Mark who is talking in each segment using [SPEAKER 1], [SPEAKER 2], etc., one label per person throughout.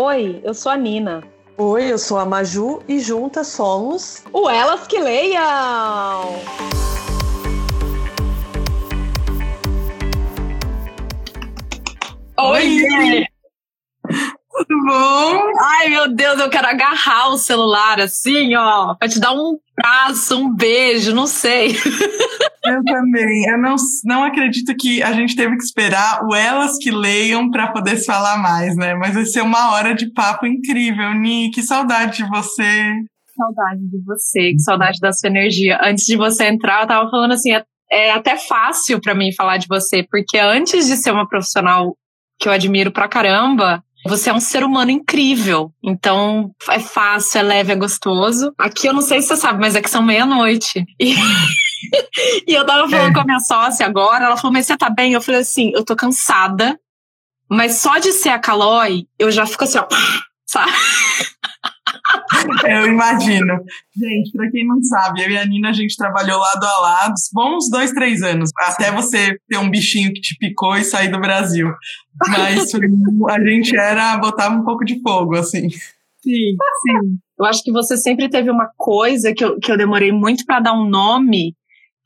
[SPEAKER 1] Oi, eu sou a Nina.
[SPEAKER 2] Oi, eu sou a Maju e juntas somos
[SPEAKER 1] o Elas que Leiam!
[SPEAKER 3] Oi! Tudo bom? Ai, meu Deus, eu quero agarrar o celular assim, ó, pra te dar um abraço, um beijo, não sei.
[SPEAKER 4] Eu também. Eu não, não acredito que a gente teve que esperar o Elas que Leiam para poder se falar mais, né? Mas vai ser uma hora de papo incrível. Ni, que saudade de você.
[SPEAKER 3] Saudade de você, que saudade da sua energia. Antes de você entrar, eu tava falando assim, é, é até fácil para mim falar de você, porque antes de ser uma profissional que eu admiro pra caramba, você é um ser humano incrível. Então, é fácil, é leve, é gostoso. Aqui eu não sei se você sabe, mas aqui são meia-noite. E... e eu tava falando é. com a minha sócia agora, ela falou, mas você tá bem? Eu falei assim, eu tô cansada, mas só de ser a Calói, eu já fico assim, ó, sabe?
[SPEAKER 4] Eu imagino. Gente, para quem não sabe, eu e a Nina, a gente trabalhou lado a lado, bons dois, três anos, até você ter um bichinho que te picou e sair do Brasil. Mas a gente era, botava um pouco de fogo, assim.
[SPEAKER 3] Sim, sim. Eu acho que você sempre teve uma coisa que eu, que eu demorei muito para dar um nome,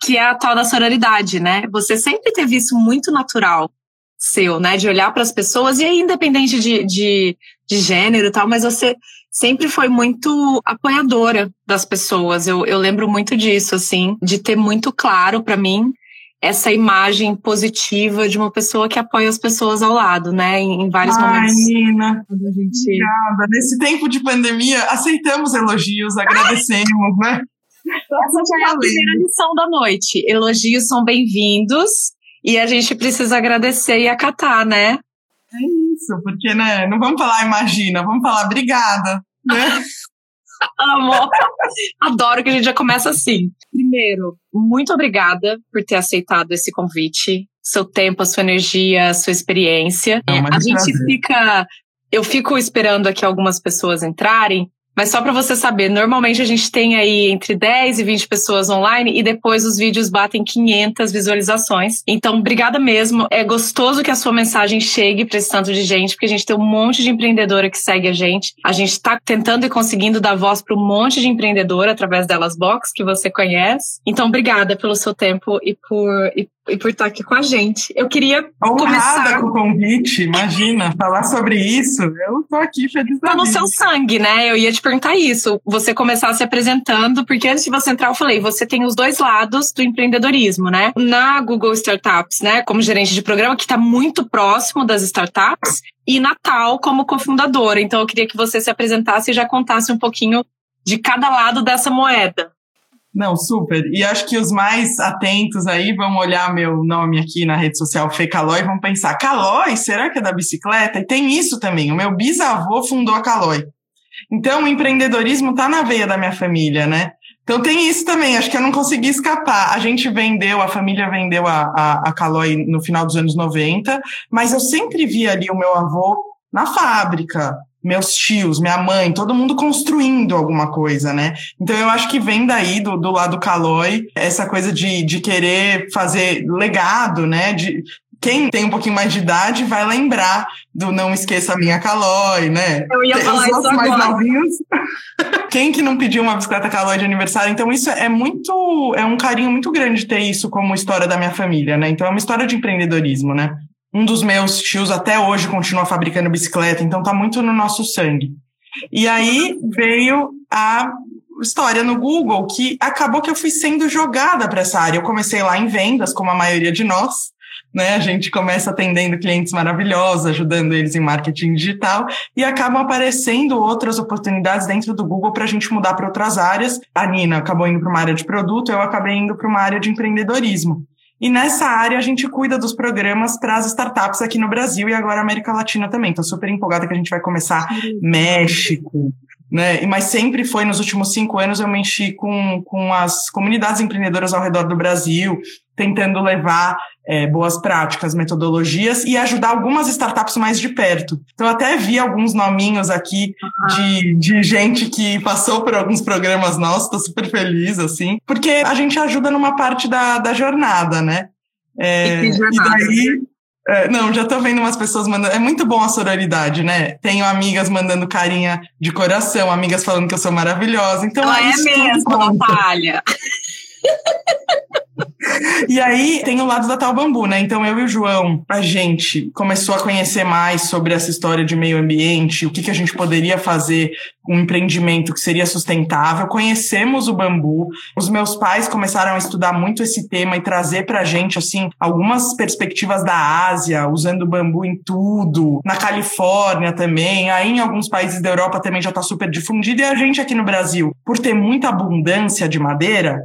[SPEAKER 3] que é a tal da sororidade, né? Você sempre teve isso muito natural seu, né? De olhar para as pessoas, e aí, independente de, de, de gênero e tal, mas você sempre foi muito apoiadora das pessoas. Eu, eu lembro muito disso, assim, de ter muito claro para mim essa imagem positiva de uma pessoa que apoia as pessoas ao lado, né? Em, em vários
[SPEAKER 4] Ai,
[SPEAKER 3] momentos.
[SPEAKER 4] Nina, gente... obrigada. Nesse tempo de pandemia, aceitamos elogios, agradecemos, né?
[SPEAKER 3] Essa é a primeira lição da noite. Elogios são bem-vindos e a gente precisa agradecer e acatar, né?
[SPEAKER 4] É isso, porque, né, não vamos falar imagina, vamos falar obrigada, né?
[SPEAKER 3] Amo. Adoro que a gente já começa assim. Primeiro, muito obrigada por ter aceitado esse convite. Seu tempo, a sua energia, a sua experiência.
[SPEAKER 4] Não,
[SPEAKER 3] a gente
[SPEAKER 4] prazer.
[SPEAKER 3] fica. Eu fico esperando aqui algumas pessoas entrarem, mas só para você saber, normalmente a gente tem aí entre 10 e 20 pessoas online e depois os vídeos batem 500 visualizações. Então, obrigada mesmo. É gostoso que a sua mensagem chegue para esse tanto de gente, porque a gente tem um monte de empreendedora que segue a gente. A gente está tentando e conseguindo dar voz para um monte de empreendedora através delas Box, que você conhece. Então, obrigada pelo seu tempo e por, e e por estar aqui com a gente. Eu queria
[SPEAKER 4] Honrada
[SPEAKER 3] começar...
[SPEAKER 4] com o convite, imagina, falar sobre isso. Eu tô aqui feliz da
[SPEAKER 3] Tá no seu sangue, né? Eu ia te perguntar isso. Você começar se apresentando, porque antes de você entrar, eu falei, você tem os dois lados do empreendedorismo, né? Na Google Startups, né? Como gerente de programa, que está muito próximo das startups, e Natal como cofundadora. Então, eu queria que você se apresentasse e já contasse um pouquinho de cada lado dessa moeda.
[SPEAKER 4] Não, super. E acho que os mais atentos aí vão olhar meu nome aqui na rede social Fê Calói e vão pensar, Calói, será que é da bicicleta? E tem isso também. O meu bisavô fundou a Calói. Então, o empreendedorismo está na veia da minha família, né? Então tem isso também, acho que eu não consegui escapar. A gente vendeu, a família vendeu a, a, a Calói no final dos anos 90, mas eu sempre vi ali o meu avô na fábrica, meus tios, minha mãe, todo mundo construindo alguma coisa, né? Então eu acho que vem daí do, do lado Calói essa coisa de, de querer fazer legado, né? De, quem tem um pouquinho mais de idade vai lembrar do Não Esqueça a Minha Calói, né?
[SPEAKER 3] Eu ia falar
[SPEAKER 4] Os
[SPEAKER 3] isso
[SPEAKER 4] outros mais
[SPEAKER 3] agora.
[SPEAKER 4] novinhos. Quem que não pediu uma bicicleta Calói de aniversário? Então isso é muito, é um carinho muito grande ter isso como história da minha família, né? Então é uma história de empreendedorismo, né? Um dos meus tios até hoje continua fabricando bicicleta, então tá muito no nosso sangue. E aí veio a história no Google que acabou que eu fui sendo jogada para essa área. Eu comecei lá em vendas, como a maioria de nós, né? A gente começa atendendo clientes maravilhosos, ajudando eles em marketing digital e acabam aparecendo outras oportunidades dentro do Google para a gente mudar para outras áreas. A Nina acabou indo para uma área de produto, eu acabei indo para uma área de empreendedorismo. E nessa área a gente cuida dos programas para as startups aqui no Brasil e agora América Latina também. Estou super empolgada que a gente vai começar México, né? Mas sempre foi nos últimos cinco anos eu mexi com, com as comunidades empreendedoras ao redor do Brasil, tentando levar é, boas práticas, metodologias e ajudar algumas startups mais de perto. Então, eu até vi alguns nominhos aqui de, de gente que passou por alguns programas nossos, tô super feliz, assim, porque a gente ajuda numa parte da, da jornada, né? É,
[SPEAKER 3] E jornada,
[SPEAKER 4] e daí, É, não, já tô vendo umas pessoas mandando. É muito bom a sororidade, né? Tenho amigas mandando carinha de coração, amigas falando que eu sou maravilhosa. Então,
[SPEAKER 3] Ela é mesmo, Natália.
[SPEAKER 4] E aí tem o lado da Tal Bambu, né? Então eu e o João, a gente começou a conhecer mais sobre essa história de meio ambiente, o que, que a gente poderia fazer um empreendimento que seria sustentável. Conhecemos o bambu. Os meus pais começaram a estudar muito esse tema e trazer pra gente assim algumas perspectivas da Ásia, usando o bambu em tudo, na Califórnia também, aí em alguns países da Europa também já está super difundido e a gente aqui no Brasil, por ter muita abundância de madeira,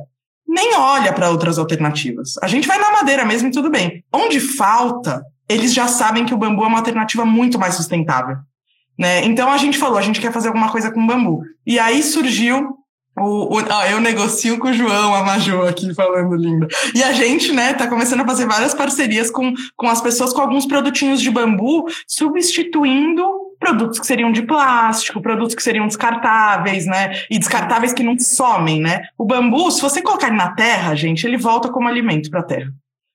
[SPEAKER 4] nem olha para outras alternativas. A gente vai na madeira mesmo e tudo bem. Onde falta, eles já sabem que o bambu é uma alternativa muito mais sustentável. Né? Então a gente falou, a gente quer fazer alguma coisa com bambu. E aí surgiu o, o, ah, eu negocio com o João, a Maju aqui falando linda. E a gente, né, tá começando a fazer várias parcerias com, com as pessoas com alguns produtinhos de bambu, substituindo produtos que seriam de plástico, produtos que seriam descartáveis, né? E descartáveis que não somem, né? O bambu, se você colocar ele na terra, gente, ele volta como alimento para a terra.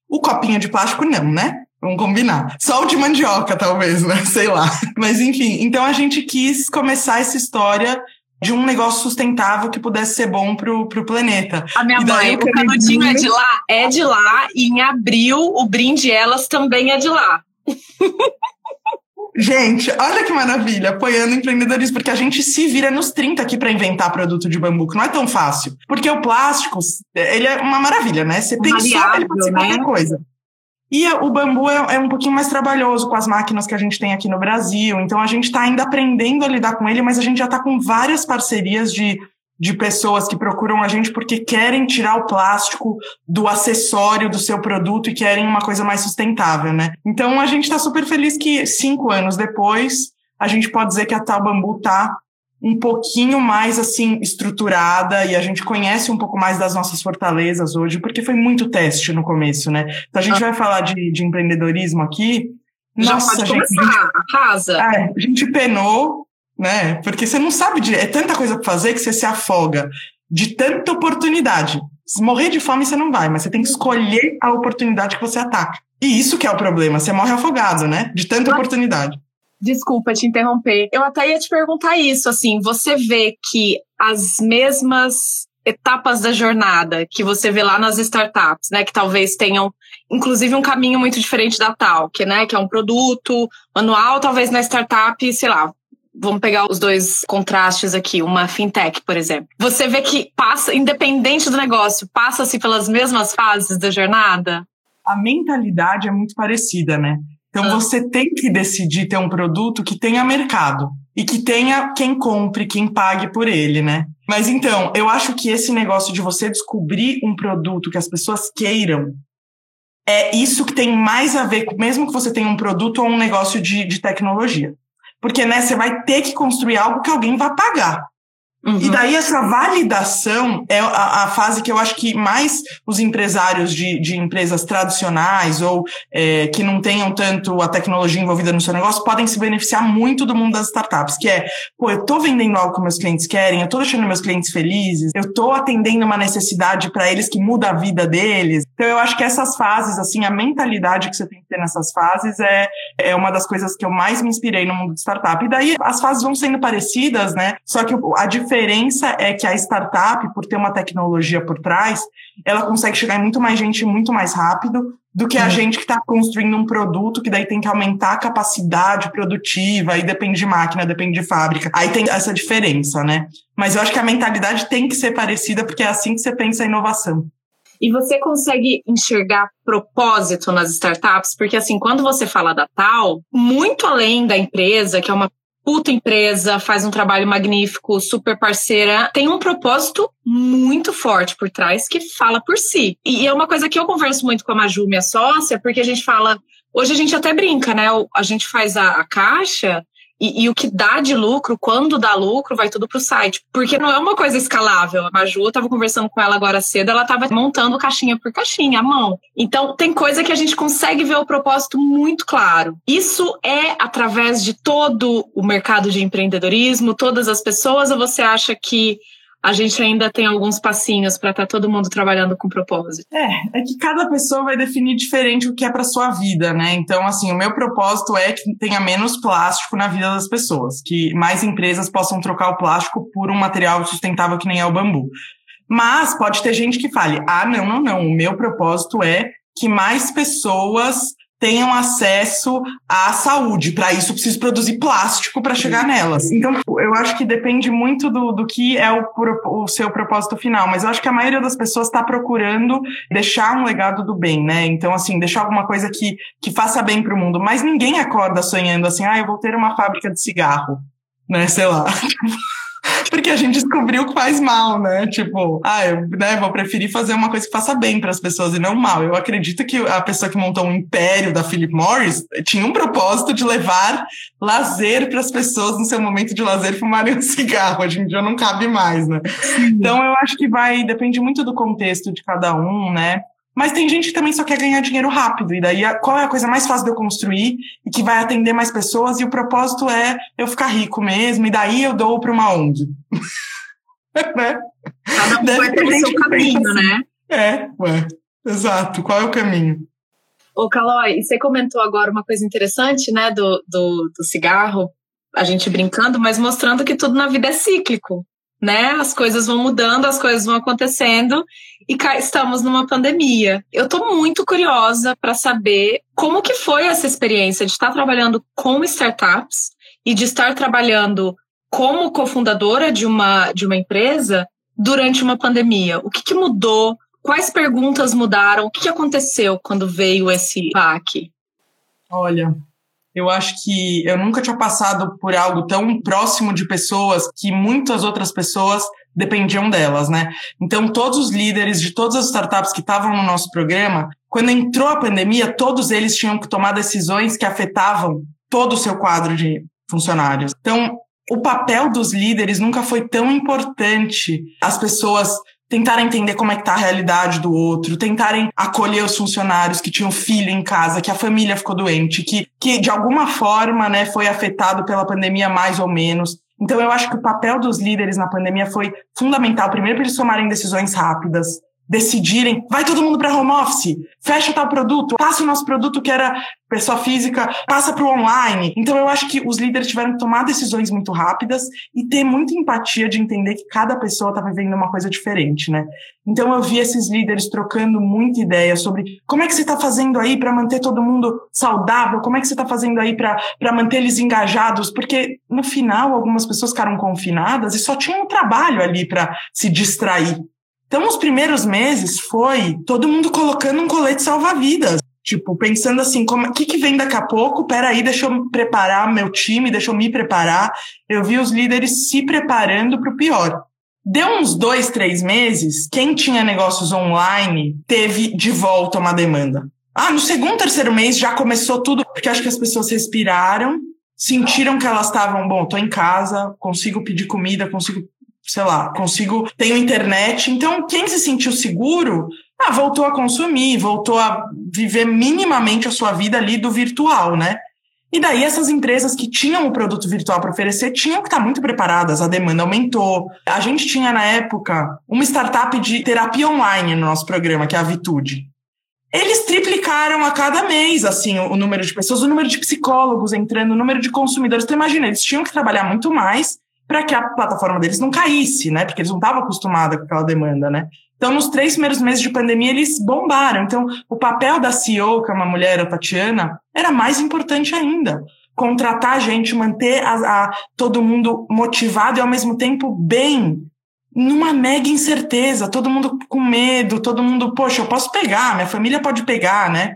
[SPEAKER 4] O copinho de plástico não, né? Vamos combinar. Só o de mandioca, talvez, né? Sei lá. Mas enfim, então a gente quis começar essa história de um negócio sustentável que pudesse ser bom pro, pro planeta.
[SPEAKER 3] A minha mãe, o canudinho é de lá, é de lá, e em abril o brinde elas também é de lá.
[SPEAKER 4] Gente, olha que maravilha, apoiando empreendedorismo, porque a gente se vira nos 30 aqui para inventar produto de bambu, que não é tão fácil. Porque o plástico, ele é uma maravilha, né? Você pensou, ele pode ser né? qualquer coisa. E o bambu é, é, um pouquinho mais trabalhoso com as máquinas que a gente tem aqui no Brasil. Então a gente está ainda aprendendo a lidar com ele, mas a gente já está com várias parcerias de de pessoas que procuram a gente porque querem tirar o plástico do acessório do seu produto e querem uma coisa mais sustentável, né? Então a gente está super feliz que cinco anos depois a gente pode dizer que a Tal Bambu tá um pouquinho mais assim estruturada e a gente conhece um pouco mais das nossas fortalezas hoje, porque foi muito teste no começo, né? Então a gente ah. vai falar de, de empreendedorismo aqui.
[SPEAKER 3] Já Nossa, pode gente, começar, arrasa.
[SPEAKER 4] É, a gente penou né? Porque você não sabe de. É tanta coisa para fazer que você se afoga de tanta oportunidade. Se morrer de fome, você não vai, mas você tem que escolher a oportunidade que você ataca. E isso que é o problema, você morre afogado, né? De tanta oportunidade.
[SPEAKER 3] Desculpa te interromper. Eu até ia te perguntar isso, assim, você vê que as mesmas etapas da jornada que você vê lá nas startups, né, que talvez tenham inclusive um caminho muito diferente da tal, que né, que é um produto manual, talvez na startup, sei lá, vamos pegar os dois contrastes aqui, uma fintech, por exemplo. Você vê que passa, independente do negócio, passa-se pelas mesmas fases da jornada?
[SPEAKER 4] A mentalidade é muito parecida, né? Então ah. você tem que decidir ter um produto que tenha mercado e que tenha quem compre, quem pague por ele, né? Mas então, eu acho que esse negócio de você descobrir um produto que as pessoas queiram é isso que tem mais a ver, mesmo que você tenha um produto ou um negócio de, de tecnologia. Porque, né, você vai ter que construir algo que alguém vai pagar. Uhum. E daí essa validação é a, a, fase que eu acho que mais os empresários de, de empresas tradicionais ou é, que não tenham tanto a tecnologia envolvida no seu negócio podem se beneficiar muito do mundo das startups, que é, pô, eu tô vendendo algo que meus clientes querem, eu tô deixando meus clientes felizes, eu tô atendendo uma necessidade para eles que muda a vida deles. Então eu acho que essas fases, assim, a mentalidade que você tem que ter nessas fases é, é uma das coisas que eu mais me inspirei no mundo de startup. E daí as fases vão sendo parecidas, né? Só que a diferença é que a startup, por ter uma tecnologia por trás, ela consegue chegar em muito mais gente muito mais rápido do que a uhum. gente que está construindo um produto que daí tem que aumentar a capacidade produtiva, aí depende de máquina, depende de fábrica. Aí tem essa diferença, né? Mas eu acho que a mentalidade tem que ser parecida, porque é assim que você pensa a inovação.
[SPEAKER 3] E você consegue enxergar propósito nas startups? Porque, assim, quando você fala da tal, muito além da empresa, que é uma puta empresa, faz um trabalho magnífico, super parceira, tem um propósito muito forte por trás que fala por si. E é uma coisa que eu converso muito com a Maju, minha sócia, porque a gente fala, hoje a gente até brinca, né? A gente faz a, a caixa e, e, o que dá de lucro, quando dá lucro, vai tudo pro site. Porque não é uma coisa escalável. A Maju, eu tava conversando com ela agora cedo, ela tava montando caixinha por caixinha, à mão. Então, tem coisa que a gente consegue ver o propósito muito claro. Isso é através de todo o mercado de empreendedorismo, todas as pessoas, ou você acha que a gente ainda tem alguns passinhos para estar tá todo mundo trabalhando com propósito?
[SPEAKER 4] É, é que cada pessoa vai definir diferente o que é para sua vida, né? Então, assim, o meu propósito é que tenha menos plástico na vida das pessoas, que mais empresas possam trocar o plástico por um material sustentável que nem é o bambu. Mas pode ter gente que fale: ah, não, não, não, o meu propósito é que mais pessoas tenham acesso à saúde. Para isso, preciso produzir plástico para chegar nelas. Então, eu acho que depende muito do, do que é o, o seu propósito final. Mas eu acho que a maioria das pessoas está procurando deixar um legado do bem, né? Então, assim, deixar alguma coisa que, que faça bem para o mundo. Mas ninguém acorda sonhando assim, ah, eu vou ter uma fábrica de cigarro, né? Sei lá. Porque a gente descobriu que faz mal, né? Tipo, ah, eu né, vou preferir fazer uma coisa que faça bem para as pessoas e não mal. Eu acredito que a pessoa que montou um império da Philip Morris tinha um propósito de levar lazer para as pessoas no seu momento de lazer fumarem um cigarro. Hoje em dia não cabe mais, né? Então eu acho que vai, depende muito do contexto de cada um, né? Mas tem gente que também só quer ganhar dinheiro rápido. E daí, qual é a coisa mais fácil de eu construir e que vai atender mais pessoas? E o propósito é eu ficar rico mesmo. E daí eu dou para uma ONG.
[SPEAKER 3] né? Cada um Deve vai ter o seu caminho, assim. né?
[SPEAKER 4] É, ué. Exato. Qual é o caminho?
[SPEAKER 3] Ô, Calói, você comentou agora uma coisa interessante, né, do, do, do cigarro, a gente brincando, mas mostrando que tudo na vida é cíclico né? As coisas vão mudando, as coisas vão acontecendo e cá estamos numa pandemia. Eu estou muito curiosa para saber como que foi essa experiência de estar trabalhando com startups e de estar trabalhando como cofundadora de uma de uma empresa durante uma pandemia. O que, que mudou? Quais perguntas mudaram? O que, que aconteceu quando veio esse PAC?
[SPEAKER 4] Olha, eu acho que eu nunca tinha passado por algo tão próximo de pessoas que muitas outras pessoas dependiam delas, né? Então, todos os líderes de todas as startups que estavam no nosso programa, quando entrou a pandemia, todos eles tinham que tomar decisões que afetavam todo o seu quadro de funcionários. Então, o papel dos líderes nunca foi tão importante. As pessoas tentarem entender como é que tá a realidade do outro, tentarem acolher os funcionários que tinham filho em casa, que a família ficou doente, que, que de alguma forma, né, foi afetado pela pandemia mais ou menos. Então eu acho que o papel dos líderes na pandemia foi fundamental, primeiro para eles tomarem decisões rápidas, decidirem, vai todo mundo para home office, fecha tal produto, passa o nosso produto que era pessoa física, passa para o online. Então eu acho que os líderes tiveram que tomar decisões muito rápidas e ter muita empatia de entender que cada pessoa está vivendo uma coisa diferente, né? Então eu vi esses líderes trocando muita ideia sobre como é que você está fazendo aí para manter todo mundo saudável, como é que você está fazendo aí para manter eles engajados, porque no final algumas pessoas ficaram confinadas e só tinham um trabalho ali para se distrair. Então, os primeiros meses foi todo mundo colocando um colete salva-vidas. Tipo, pensando assim, o que, que vem daqui a pouco? Peraí, deixa eu preparar meu time, deixa eu me preparar. Eu vi os líderes se preparando para o pior. Deu uns dois, três meses, quem tinha negócios online teve de volta uma demanda. Ah, no segundo, terceiro mês já começou tudo, porque acho que as pessoas respiraram, sentiram que elas estavam, bom, tô em casa, consigo pedir comida, consigo sei lá, consigo, tenho internet. Então, quem se sentiu seguro, ah, voltou a consumir, voltou a viver minimamente a sua vida ali do virtual, né? E daí essas empresas que tinham o produto virtual para oferecer tinham que estar muito preparadas, a demanda aumentou. A gente tinha na época uma startup de terapia online no nosso programa, que é a Vitude. Eles triplicaram a cada mês, assim, o número de pessoas, o número de psicólogos entrando, o número de consumidores. Então, imagina, eles tinham que trabalhar muito mais para que a plataforma deles não caísse, né? Porque eles não estavam acostumados com aquela demanda, né? Então, nos três primeiros meses de pandemia, eles bombaram. Então, o papel da CEO, que é uma mulher, a Tatiana, era mais importante ainda. Contratar gente, manter a, a, todo mundo motivado e, ao mesmo tempo, bem, numa mega incerteza, todo mundo com medo, todo mundo, poxa, eu posso pegar, minha família pode pegar, né?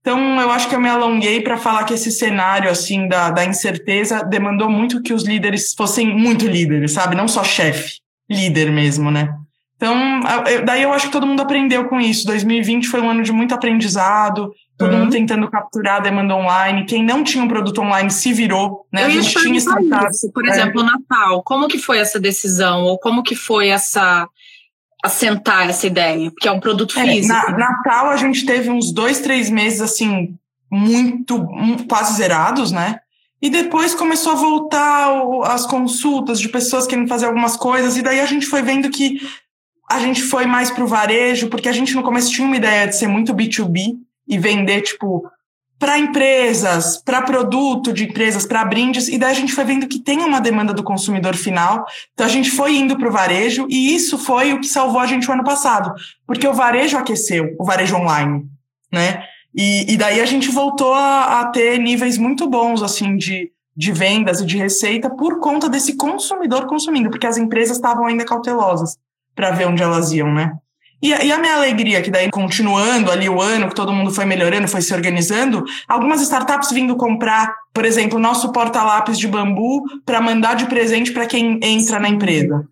[SPEAKER 4] Então, eu acho que eu me alonguei para falar que esse cenário, assim, da, da incerteza demandou muito que os líderes fossem muito líderes, sabe? Não só chefe, líder mesmo, né? Então, eu, daí eu acho que todo mundo aprendeu com isso. 2020 foi um ano de muito aprendizado, todo uhum. mundo tentando capturar a demanda online. Quem não tinha um produto online se virou, né?
[SPEAKER 3] Eu a gente tinha isso. Por é. exemplo, o Natal, como que foi essa decisão? Ou como que foi essa assentar essa ideia, porque é um produto é, físico.
[SPEAKER 4] Na, Natal a gente teve uns dois, três meses assim muito quase zerados, né? E depois começou a voltar as consultas de pessoas querendo fazer algumas coisas, e daí a gente foi vendo que a gente foi mais para o varejo, porque a gente no começo tinha uma ideia de ser muito B2B e vender, tipo, para empresas, para produto de empresas, para brindes, e daí a gente foi vendo que tem uma demanda do consumidor final, então a gente foi indo para o varejo, e isso foi o que salvou a gente o ano passado, porque o varejo aqueceu, o varejo online, né? E, e daí a gente voltou a, a, ter níveis muito bons, assim, de, de vendas e de receita por conta desse consumidor consumindo, porque as empresas estavam ainda cautelosas para ver onde elas iam, né? E, e, a minha alegria, que daí, continuando ali o ano, que todo mundo foi melhorando, foi se organizando, algumas startups vindo comprar, por exemplo, nosso porta-lápis de bambu para mandar de presente para quem entra na empresa.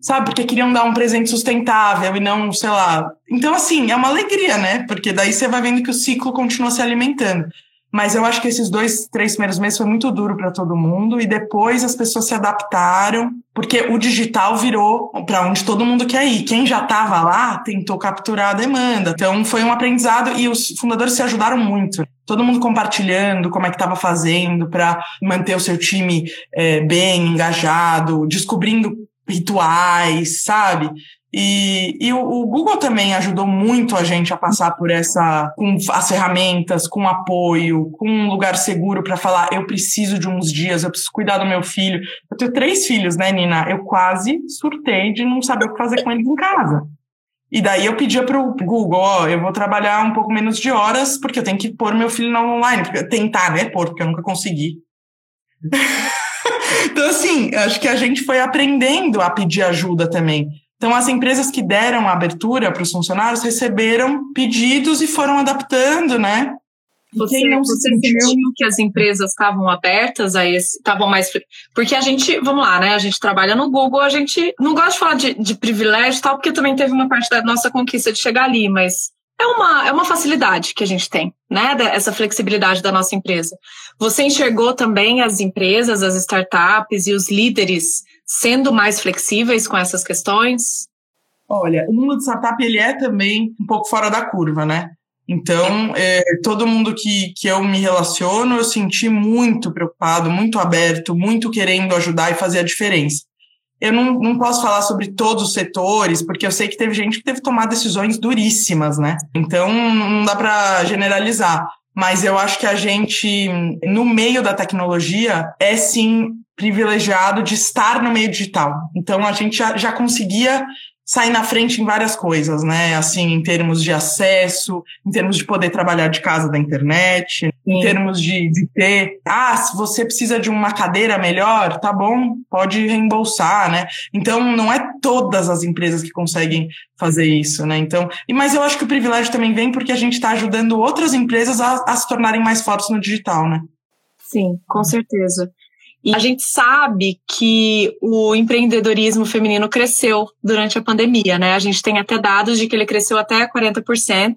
[SPEAKER 4] Sabe? Porque queriam dar um presente sustentável e não, sei lá. Então, assim, é uma alegria, né? Porque daí você vai vendo que o ciclo continua se alimentando. Mas eu acho que esses dois, três primeiros meses foi muito duro para todo mundo e depois as pessoas se adaptaram, porque o digital virou para onde todo mundo quer ir. Quem já estava lá tentou capturar a demanda. Então foi um aprendizado e os fundadores se ajudaram muito. Todo mundo compartilhando como é que estava fazendo para manter o seu time é, bem engajado, descobrindo rituais, sabe? E, e o, o, Google também ajudou muito a gente a passar por essa, com as ferramentas, com apoio, com um lugar seguro para falar: eu preciso de uns dias, eu preciso cuidar do meu filho. Eu tenho três filhos, né, Nina? Eu quase surtei de não saber o que fazer com eles em casa. E daí eu pedia para o Google, ó, eu vou trabalhar um pouco menos de horas, porque eu tenho que pôr meu filho no online, tentar, né, pôr, porque eu nunca consegui. então, assim, acho que a gente foi aprendendo a pedir ajuda também. Então, as empresas que deram a abertura para os funcionários receberam pedidos e foram adaptando, né?
[SPEAKER 3] Você, você sentiu que as empresas estavam abertas a esse, estavam mais. Porque a gente, vamos lá, né? A gente trabalha no Google, a gente não gosta de falar de, de privilégio e tal, porque também teve uma parte da nossa conquista de chegar ali, mas é uma, é uma facilidade que a gente tem, né? Essa flexibilidade da nossa empresa. Você enxergou também as empresas, as startups e os líderes sendo mais flexíveis com essas questões?
[SPEAKER 4] Olha, o mundo de startup ele é também um pouco fora da curva, né? Então, é, todo mundo que, que eu me relaciono, eu senti muito preocupado, muito aberto, muito querendo ajudar e fazer a diferença. Eu não, não posso falar sobre todos os setores, porque eu sei que teve gente que teve que tomar decisões duríssimas, né? Então, não dá para generalizar. Mas eu acho que a gente, no meio da tecnologia, é sim privilegiado de estar no meio digital. Então a gente já, já conseguia sair na frente em várias coisas, né? Assim, em termos de acesso, em termos de poder trabalhar de casa da internet, em termos de, de ter, ah, se você precisa de uma cadeira melhor, tá bom, pode reembolsar, né? Então, não é todas as empresas que conseguem fazer isso, né? Então, mas eu acho que o privilégio também vem porque a gente está ajudando outras empresas a, a se tornarem mais fortes no digital, né?
[SPEAKER 3] Sim, com certeza. E a gente sabe que o empreendedorismo feminino cresceu durante a pandemia, né? A gente tem até dados de que ele cresceu até 40%.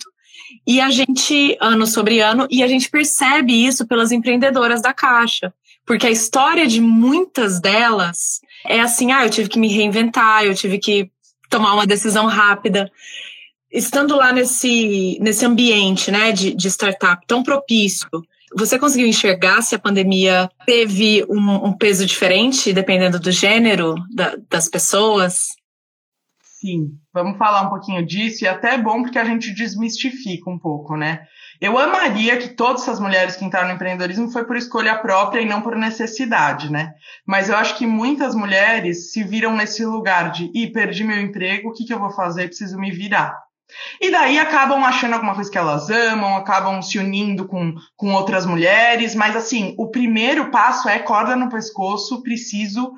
[SPEAKER 3] E a gente, ano sobre ano, e a gente percebe isso pelas empreendedoras da Caixa. Porque a história de muitas delas é assim: ah, eu tive que me reinventar, eu tive que tomar uma decisão rápida. Estando lá nesse, nesse ambiente né, de, de startup tão propício, você conseguiu enxergar se a pandemia teve um, um peso diferente, dependendo do gênero da, das pessoas?
[SPEAKER 4] Sim, vamos falar um pouquinho disso, e até é bom porque a gente desmistifica um pouco, né? Eu amaria que todas essas mulheres que entraram no empreendedorismo foi por escolha própria e não por necessidade, né? Mas eu acho que muitas mulheres se viram nesse lugar de, ih, perdi meu emprego, o que, que eu vou fazer? Preciso me virar. E daí acabam achando alguma coisa que elas amam, acabam se unindo com, com outras mulheres, mas assim, o primeiro passo é corda no pescoço, preciso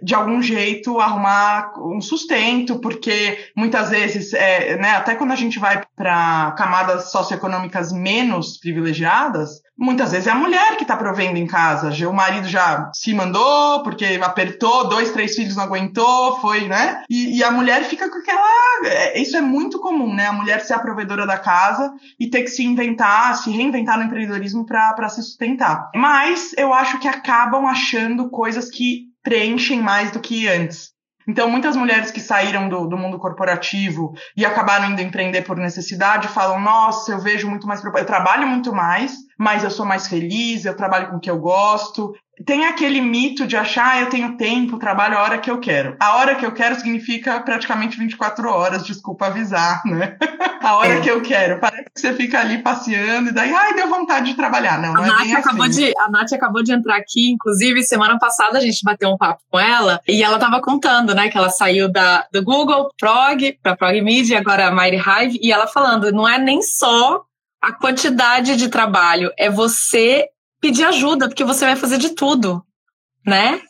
[SPEAKER 4] de algum jeito arrumar um sustento, porque muitas vezes, é, né, até quando a gente vai para camadas socioeconômicas menos privilegiadas, muitas vezes é a mulher que está provendo em casa. O marido já se mandou porque apertou, dois, três filhos não aguentou, foi, né? E, e a mulher fica com aquela. É, isso é muito comum, né? A mulher ser a provedora da casa e ter que se inventar, se reinventar no empreendedorismo para se sustentar. Mas eu acho que acabam achando coisas que preenchem mais do que antes. Então, muitas mulheres que saíram do, do, mundo corporativo e acabaram indo empreender por necessidade falam: Nossa, eu vejo muito mais. Eu trabalho muito mais, mas eu sou mais feliz, eu trabalho com o que eu gosto. Tem aquele mito de achar, ah, eu tenho tempo, trabalho a hora que eu quero. A hora que eu quero significa praticamente 24 horas, desculpa avisar, né? a hora é. que eu quero. Parece que você fica ali passeando e daí, ai, deu vontade de trabalhar. Não, não
[SPEAKER 3] a
[SPEAKER 4] é
[SPEAKER 3] Nath
[SPEAKER 4] bem
[SPEAKER 3] acabou
[SPEAKER 4] assim.
[SPEAKER 3] de A Nath acabou de entrar aqui, inclusive, semana passada a gente bateu um papo com ela e ela tava contando, né, que ela saiu da, do Google Prog para Prog Media, agora a Mighty Hive, e ela falando, não é nem só a quantidade de trabalho, é você pedir ajuda, porque você vai fazer de tudo, né?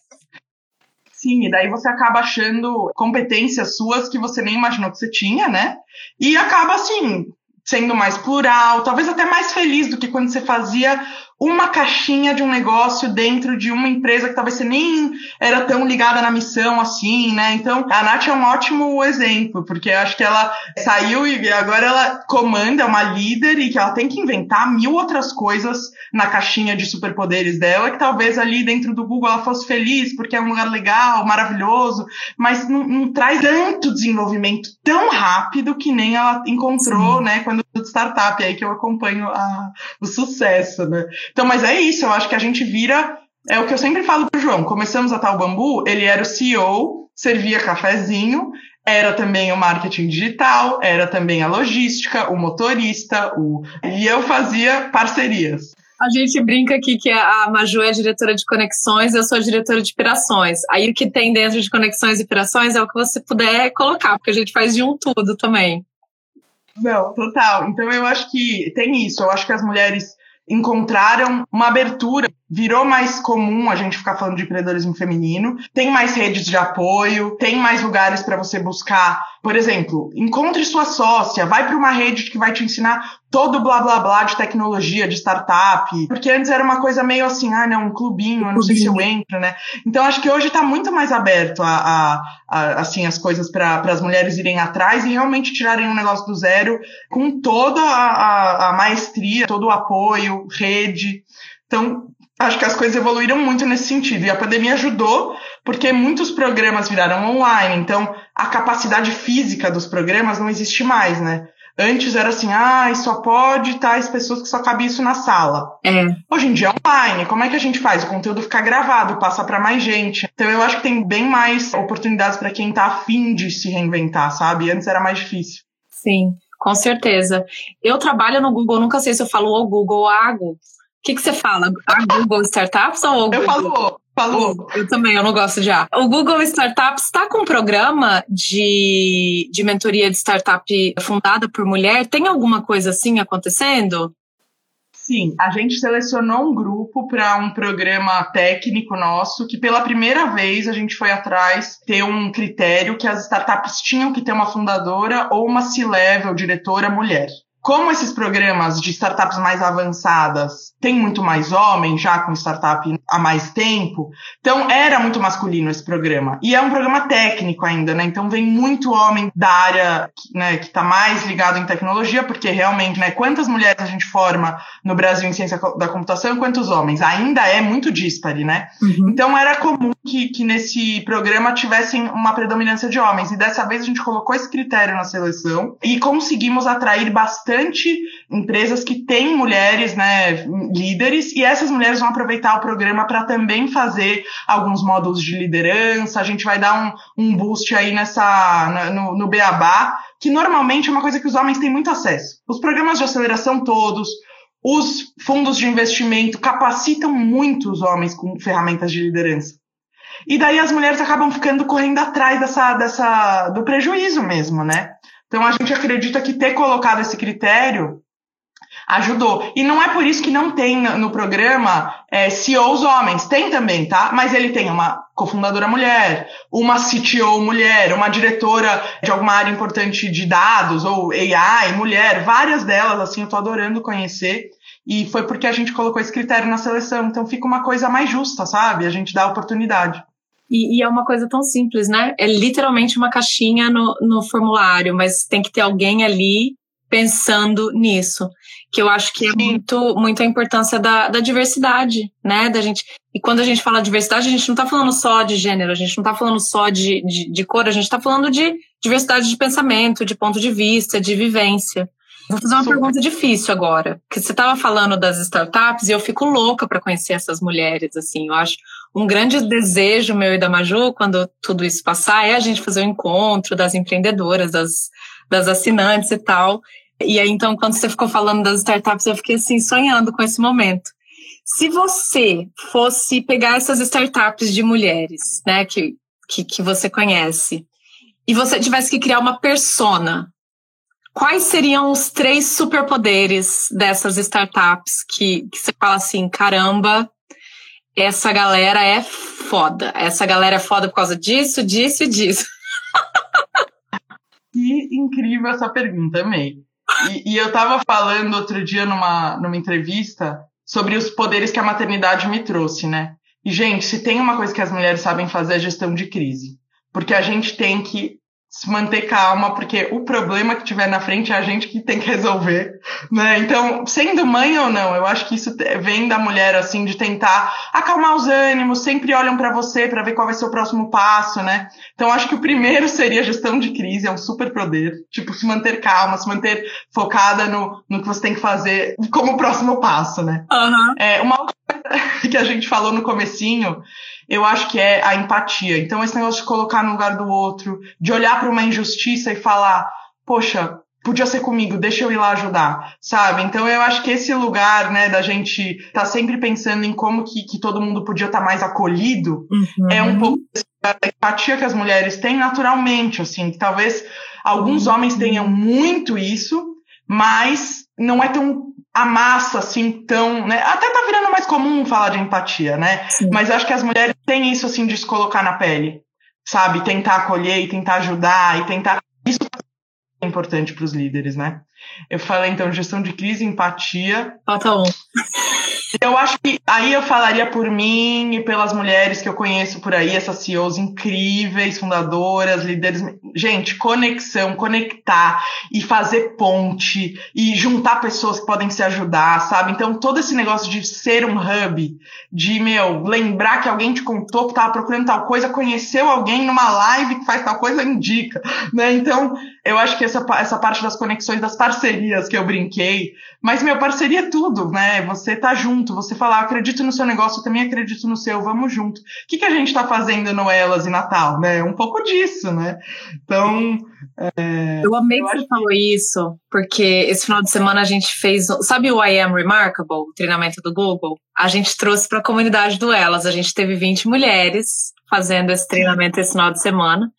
[SPEAKER 4] Sim, e daí você acaba achando competências suas que você nem imaginou que você tinha, né? E acaba assim, sendo mais plural, talvez até mais feliz do que quando você fazia uma caixinha de um negócio dentro de uma empresa que talvez você nem era tão ligada na missão assim, né? Então, a Nath é um ótimo exemplo, porque eu acho que ela saiu e agora ela comanda, é uma líder e que ela tem que inventar mil outras coisas na caixinha de superpoderes dela, que talvez ali dentro do Google ela fosse feliz, porque é um lugar legal, maravilhoso, mas não, não traz tanto desenvolvimento tão rápido que nem ela encontrou, Sim. né, quando startup, aí que eu acompanho a, o sucesso, né? Então, mas é isso, eu acho que a gente vira. É o que eu sempre falo pro João. Começamos a tal bambu, ele era o CEO, servia cafezinho, era também o marketing digital, era também a logística, o motorista, o e eu fazia parcerias.
[SPEAKER 3] A gente brinca aqui que a Maju é diretora de conexões, eu sou diretora de operações. Aí o que tem dentro de conexões e operações é o que você puder colocar, porque a gente faz de um tudo também.
[SPEAKER 4] Não, total. Então eu acho que tem isso. Eu acho que as mulheres encontraram uma abertura. Virou mais comum a gente ficar falando de empreendedorismo feminino. Tem mais redes de apoio, tem mais lugares para você buscar. Por exemplo, encontre sua sócia, vai para uma rede que vai te ensinar todo blá blá blá de tecnologia, de startup. Porque antes era uma coisa meio assim, ah, não, um clubinho, eu não sei se eu entro, né? Então acho que hoje está muito mais aberto a, a, a, assim, as coisas para as mulheres irem atrás e realmente tirarem um negócio do zero com toda a, a maestria, todo o apoio, rede. Então, acho que as coisas evoluíram muito nesse sentido. E a pandemia ajudou, porque muitos programas viraram online, então a capacidade física dos programas não existe mais, né? Antes era assim, ah, só pode tais pessoas que só cabe isso na sala.
[SPEAKER 3] É.
[SPEAKER 4] Hoje em dia é online. Como é que a gente faz? O conteúdo ficar gravado, passa para mais gente. Então eu acho que tem bem mais oportunidades para quem tá afim de se reinventar, sabe? Antes era mais difícil.
[SPEAKER 3] Sim, com certeza. Eu trabalho no Google, nunca sei se eu falo o Google ou a Google. O que, que você fala? A Google Startups ou Google?
[SPEAKER 4] Eu falo Falou.
[SPEAKER 3] Eu também, eu não gosto de A. O Google Startups está com um programa de, de mentoria de startup fundada por mulher. Tem alguma coisa assim acontecendo?
[SPEAKER 4] Sim, a gente selecionou um grupo para um programa técnico nosso, que pela primeira vez a gente foi atrás ter um critério que as startups tinham que ter uma fundadora ou uma C-level, diretora mulher como esses programas de startups mais avançadas têm muito mais homens, já com startup há mais tempo, então era muito masculino esse programa. E é um programa técnico ainda, né? Então vem muito homem da área né, que está mais ligado em tecnologia, porque realmente, né, quantas mulheres a gente forma no Brasil em ciência da computação e quantos homens? Ainda é muito dispare, né? Uhum. Então era comum que, que nesse programa tivessem uma predominância de homens. E dessa vez a gente colocou esse critério na seleção e conseguimos atrair bastante bastante empresas que têm mulheres, né, líderes, e essas mulheres vão aproveitar o programa para também fazer alguns módulos de liderança. A gente vai dar um, um boost aí nessa, no, no Beabá, que normalmente é uma coisa que os homens têm muito acesso. Os programas de aceleração todos, os fundos de investimento capacitam muito os homens com ferramentas de liderança. E daí as mulheres acabam ficando correndo atrás dessa, dessa, do prejuízo mesmo, né? Então a gente acredita que ter colocado esse critério ajudou. E não é por isso que não tem no programa é, CEOs homens. Tem também, tá? Mas ele tem uma cofundadora mulher, uma CTO mulher, uma diretora de alguma área importante de dados ou AI mulher, várias delas, assim, eu tô adorando conhecer. E foi porque a gente colocou esse critério na seleção. Então fica uma coisa mais justa, sabe? A gente dá oportunidade.
[SPEAKER 3] E, e, é uma coisa tão simples, né? É literalmente uma caixinha no, no formulário, mas tem que ter alguém ali pensando nisso. Que eu acho que é muito, muito a importância da, da diversidade, né? Da gente. E quando a gente fala diversidade, a gente não está falando só de gênero, a gente não está falando só de, de, de cor, a gente está falando de diversidade de pensamento, de ponto de vista, de vivência. Vou fazer uma Super. pergunta difícil agora, porque você estava falando das startups e eu fico louca para conhecer essas mulheres, assim, eu acho um grande desejo meu e da Maju, quando tudo isso passar, é a gente fazer o um encontro das empreendedoras, das, das assinantes e tal. E aí, então, quando você ficou falando das startups, eu fiquei assim, sonhando com esse momento. Se você fosse pegar essas startups de mulheres, né, que, que, que você conhece, e você tivesse que criar uma persona, quais seriam os três superpoderes dessas startups que, que você fala assim, caramba, essa galera é foda. Essa galera é foda por causa disso, disso e disso.
[SPEAKER 4] Que incrível essa pergunta, amei. E, e, eu estava falando outro dia numa, numa entrevista sobre os poderes que a maternidade me trouxe, né? E, gente, se tem uma coisa que as mulheres sabem fazer é gestão de crise. Porque a gente tem que se manter calma, porque o problema que tiver na frente é a gente que tem que resolver, né? Então, sendo mãe ou não, eu acho que isso vem da mulher assim de tentar acalmar os ânimos, sempre olham para você para ver qual vai ser o próximo passo, né? Então, acho que o primeiro seria gestão de crise, é um super poder, tipo se manter calma, se manter focada no, no que você tem que fazer como próximo passo, né?
[SPEAKER 3] Uhum.
[SPEAKER 4] É, uma outra que a gente falou no comecinho eu acho que é a empatia. Então, esse negócio de colocar no lugar do outro, de olhar para uma injustiça e falar, poxa, podia ser comigo, deixa eu ir lá ajudar, sabe? Então eu acho que esse lugar, né, da gente tá sempre pensando em como que, que todo mundo podia estar tá mais acolhido, uhum. é um pouco da empatia que as mulheres têm naturalmente, assim, que talvez alguns uhum. homens tenham muito isso, mas não é tão a massa assim tão, né? Até tá virando mais comum falar de empatia, né? Sim. Mas acho que as mulheres têm isso assim de se colocar na pele, sabe? Tentar acolher e tentar ajudar e tentar isso é importante para os líderes, né? Eu falei então gestão de crise, empatia.
[SPEAKER 3] Falta um.
[SPEAKER 4] Eu acho que aí eu falaria por mim e pelas mulheres que eu conheço por aí, essas CEOs incríveis, fundadoras, líderes. Gente, conexão, conectar e fazer ponte e juntar pessoas que podem se ajudar, sabe? Então, todo esse negócio de ser um hub, de, meu, lembrar que alguém te contou que tava procurando tal coisa, conheceu alguém numa live que faz tal coisa, indica, né? Então, eu acho que essa, essa parte das conexões, das parcerias que eu brinquei, mas, meu, parceria é tudo, né? Você tá junto, você falar, acredito no seu negócio, eu também acredito no seu, vamos junto. O que, que a gente tá fazendo no Elas e Natal, né? Um pouco disso, né? Então.
[SPEAKER 3] É, eu amei eu que você falou isso, porque esse final de semana a gente fez. Sabe o I Am Remarkable, o treinamento do Google? A gente trouxe para a comunidade do Elas. A gente teve 20 mulheres fazendo esse treinamento esse final de semana.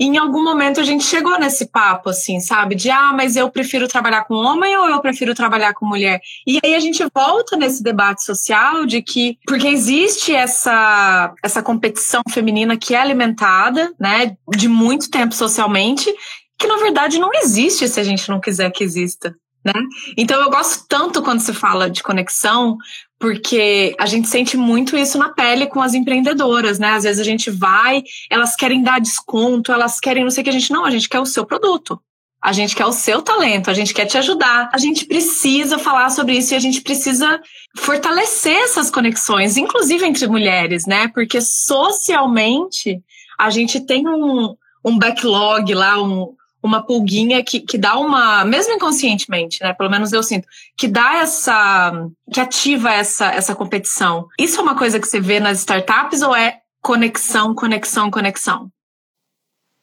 [SPEAKER 3] E em algum momento a gente chegou nesse papo, assim, sabe? De, ah, mas eu prefiro trabalhar com homem ou eu prefiro trabalhar com mulher? E aí a gente volta nesse debate social de que, porque existe essa, essa competição feminina que é alimentada, né, de muito tempo socialmente, que na verdade não existe se a gente não quiser que exista. Né? Então eu gosto tanto quando se fala de conexão, porque a gente sente muito isso na pele com as empreendedoras, né? Às vezes a gente vai, elas querem dar desconto, elas querem não sei o que a gente não, a gente quer o seu produto. A gente quer o seu talento, a gente quer te ajudar. A gente precisa falar sobre isso e a gente precisa fortalecer essas conexões, inclusive entre mulheres, né? Porque socialmente a gente tem um, um backlog lá, um, uma pulguinha que, que dá uma, mesmo inconscientemente, né? Pelo menos eu sinto, que dá essa, que ativa essa, essa competição. Isso é uma coisa que você vê nas startups ou é conexão, conexão, conexão?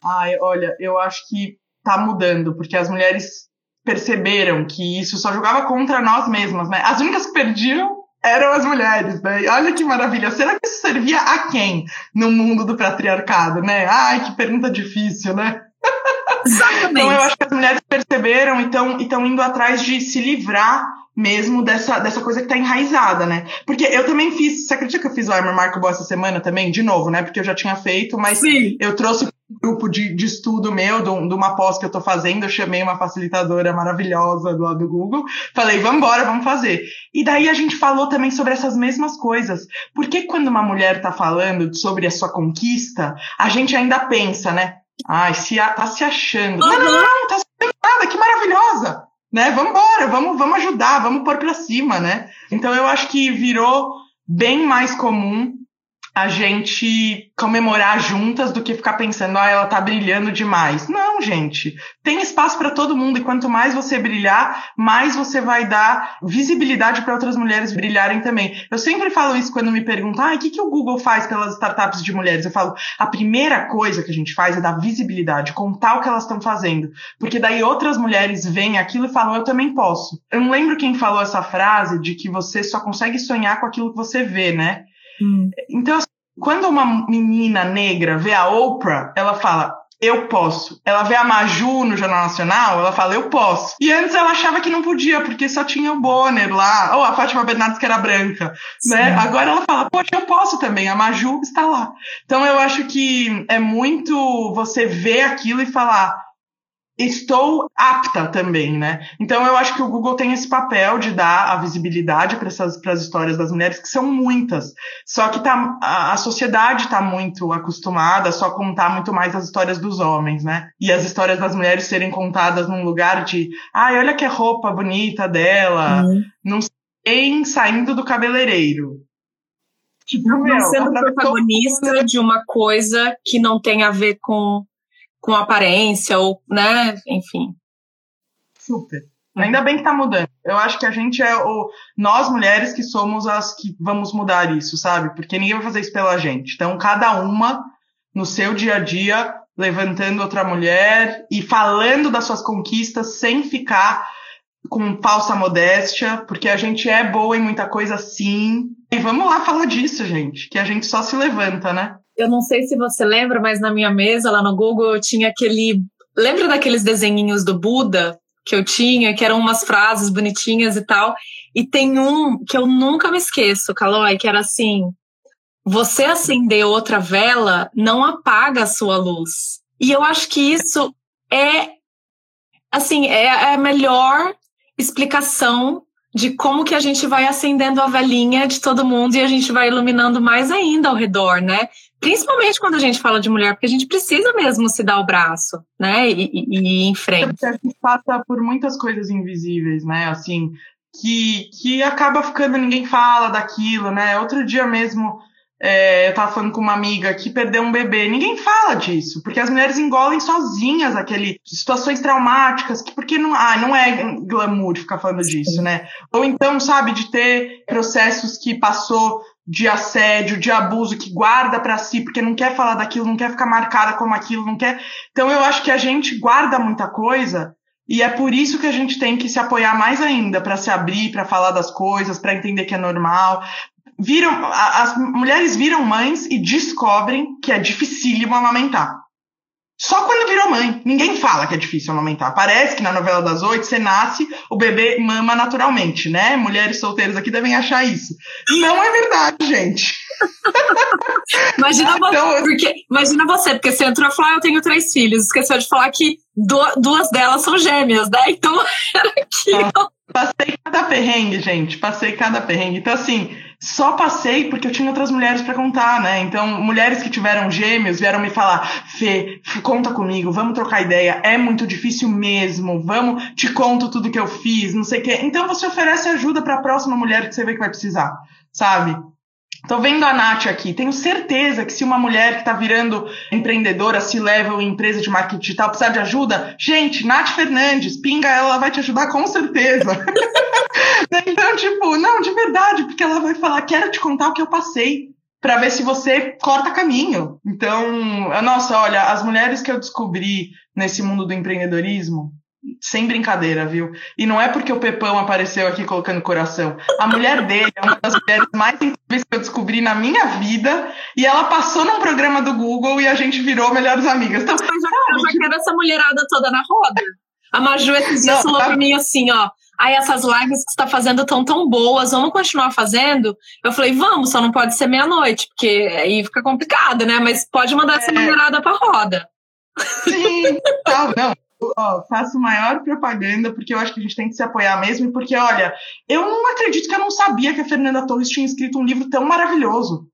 [SPEAKER 4] Ai, olha, eu acho que tá mudando, porque as mulheres perceberam que isso só jogava contra nós mesmas, né? As únicas que perdiam eram as mulheres, né? Olha que maravilha. Será que isso servia a quem no mundo do patriarcado, né? Ai, que pergunta difícil, né?
[SPEAKER 3] Exatamente.
[SPEAKER 4] Então eu acho que as mulheres perceberam e estão indo atrás de se livrar mesmo dessa, dessa coisa que tá enraizada, né? Porque eu também fiz, você acredita que eu fiz o Armor Markable essa semana também? De novo, né? Porque eu já tinha feito, mas
[SPEAKER 3] Sim.
[SPEAKER 4] eu trouxe um grupo de, de estudo meu, de, de uma pós que eu tô fazendo, eu chamei uma facilitadora maravilhosa do lado do Google, falei, vamos embora, vamos fazer. E daí a gente falou também sobre essas mesmas coisas. Porque quando uma mulher tá falando sobre a sua conquista, a gente ainda pensa, né? Ai, se a, tá se achando. Uhum. Não, não, não, tá se achando nada, que maravilhosa. Né? Vamos embora, vamos, vamos ajudar, vamos pôr pra cima, né? Então eu acho que virou bem mais comum a gente comemorar juntas do que ficar pensando, ah, ela tá brilhando demais. Não, gente. Tem espaço para todo mundo e quanto mais você brilhar, mais você vai dar visibilidade para outras mulheres brilharem também. Eu sempre falo isso quando me perguntam, ah, o que, que o Google faz pelas startups de mulheres? Eu falo, a primeira coisa que a gente faz é dar visibilidade, contar o que elas estão fazendo. Porque daí outras mulheres veem aquilo e falam, eu também posso. Eu não lembro quem falou essa frase de que você só consegue sonhar com aquilo que você vê, né? Hum. Então, assim, quando uma menina negra vê a Oprah, ela fala, eu posso. Ela vê a Maju no Jornal Nacional, ela fala, eu posso. E antes ela achava que não podia, porque só tinha o Bonner lá, ou a Fátima Bernardes que era branca, né? Agora ela fala, poxa, eu posso também, a Maju está lá. Então eu acho que é muito você ver aquilo e falar, estou apta também, né? Então eu acho que o Google tem esse papel de dar a visibilidade para essas para as histórias das mulheres que são muitas. Só que tá, a, a sociedade está muito acostumada a só contar muito mais as histórias dos homens, né? E as histórias das mulheres serem contadas num lugar de, ai, olha que roupa bonita dela, uhum. não sei, saindo do cabeleireiro.
[SPEAKER 3] Tipo, não sendo protagonista de uma coisa que não tem a ver com com aparência ou, né, enfim.
[SPEAKER 4] Super. Ainda bem que tá mudando. Eu acho que a gente é o. Nós, mulheres, que somos as que vamos mudar isso, sabe? Porque ninguém vai fazer isso pela gente. Então, cada uma, no seu dia a dia, levantando outra mulher e falando das suas conquistas sem ficar com falsa modéstia, porque a gente é boa em muita coisa sim. E vamos lá falar disso, gente, que a gente só se levanta, né?
[SPEAKER 3] Eu não sei se você lembra, mas na minha mesa lá no Google eu tinha aquele. Lembra daqueles desenhinhos do Buda que eu tinha, que eram umas frases bonitinhas e tal? E tem um que eu nunca me esqueço, Calói, que era assim: você acender outra vela não apaga a sua luz. E eu acho que isso é, assim, é a melhor explicação de como que a gente vai acendendo a velinha de todo mundo e a gente vai iluminando mais ainda ao redor, né? Principalmente quando a gente fala de mulher, porque a gente precisa mesmo se dar o braço, né? E, e, e ir em frente.
[SPEAKER 4] A gente passa por muitas coisas invisíveis, né? Assim, que, que acaba ficando, ninguém fala daquilo, né? Outro dia mesmo, é, eu tava falando com uma amiga que perdeu um bebê. Ninguém fala disso, porque as mulheres engolem sozinhas aquele situações traumáticas, que porque não, ah, não é glamour ficar falando disso, né? Ou então, sabe, de ter processos que passou de assédio, de abuso que guarda para si porque não quer falar daquilo, não quer ficar marcada como aquilo, não quer. Então eu acho que a gente guarda muita coisa e é por isso que a gente tem que se apoiar mais ainda para se abrir, para falar das coisas, para entender que é normal. Viram, as mulheres viram mães e descobrem que é dificílimo amamentar. Só quando virou mãe. Ninguém fala que é difícil amamentar. Parece que na novela das oito você nasce, o bebê mama naturalmente, né? Mulheres solteiras aqui devem achar isso. Não é verdade, gente.
[SPEAKER 3] imagina, você, então, porque, imagina você, porque você entrou e falou: ah, eu tenho três filhos. Esqueceu de falar que duas delas são gêmeas, né? Então era aquilo.
[SPEAKER 4] Passei cada perrengue, gente. Passei cada perrengue. Então, assim, só passei porque eu tinha outras mulheres para contar, né? Então, mulheres que tiveram gêmeos vieram me falar: Fê, conta comigo, vamos trocar ideia. É muito difícil mesmo, vamos, te conto tudo que eu fiz, não sei o quê. Então, você oferece ajuda para a próxima mulher que você vê que vai precisar, sabe? Tô vendo a Nath aqui. Tenho certeza que se uma mulher que está virando empreendedora, se level em empresa de marketing digital, precisar de ajuda, gente, Nath Fernandes, pinga ela vai te ajudar com certeza. então, tipo, não, de verdade, porque ela vai falar, quero te contar o que eu passei para ver se você corta caminho. Então, nossa, olha, as mulheres que eu descobri nesse mundo do empreendedorismo, sem brincadeira, viu? E não é porque o Pepão apareceu aqui colocando coração. A mulher dele é uma das mulheres mais incríveis que eu descobri na minha vida. E ela passou num programa do Google e a gente virou melhores amigas. Então,
[SPEAKER 3] eu já, eu já quero essa mulherada toda na roda. A Maju esses dias falou tá... pra mim assim, ó. Aí essas lives que você tá fazendo tão tão boas, vamos continuar fazendo? Eu falei, vamos, só não pode ser meia-noite, porque aí fica complicado, né? Mas pode mandar é... essa mulherada pra roda.
[SPEAKER 4] Sim, não, não ó, faço maior propaganda, porque eu acho que a gente tem que se apoiar mesmo, porque, olha, eu não acredito que eu não sabia que a Fernanda Torres tinha escrito um livro tão maravilhoso.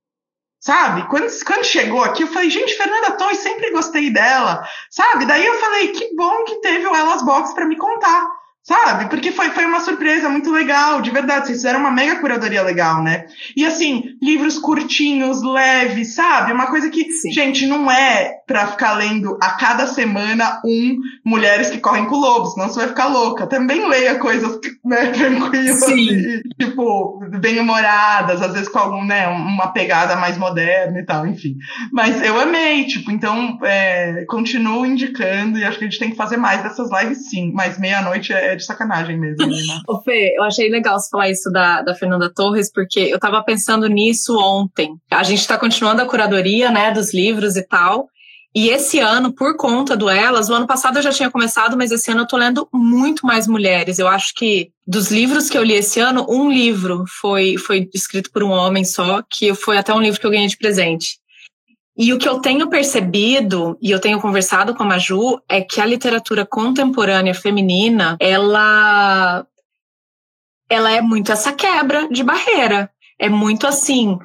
[SPEAKER 4] Sabe? Quando, quando chegou aqui, eu falei, gente, Fernanda Torres, sempre gostei dela. Sabe? Daí eu falei, que bom que teve o Elas Box para me contar. Sabe? Porque foi, foi uma surpresa muito legal, de verdade. Vocês fizeram uma mega curadoria legal, né? E assim, livros curtinhos, leves, sabe? Uma coisa que, Sim. gente, não é pra ficar lendo a cada semana um Mulheres que Correm com Lobos, senão você vai ficar louca. Também leia coisas, né, tranquilas e, tipo, bem-humoradas, às vezes com algum, né, uma pegada mais moderna e tal, enfim. Mas eu amei, tipo, então, é, continuo indicando e acho que a gente tem que fazer mais dessas lives sim, mas meia-noite é de sacanagem mesmo. Né?
[SPEAKER 3] Ô Fê, eu achei legal você falar isso da, da Fernanda Torres, porque eu tava pensando nisso ontem. A gente tá continuando a curadoria, né, dos livros e tal. E esse ano, por conta do Elas, o ano passado eu já tinha começado, mas esse ano eu tô lendo muito mais mulheres. Eu acho que dos livros que eu li esse ano, um livro foi, foi escrito por um homem só, que foi até um livro que eu ganhei de presente. E o que eu tenho percebido, e eu tenho conversado com a Maju, é que a literatura contemporânea feminina, ela, ela é muito essa quebra de barreira. É muito assim,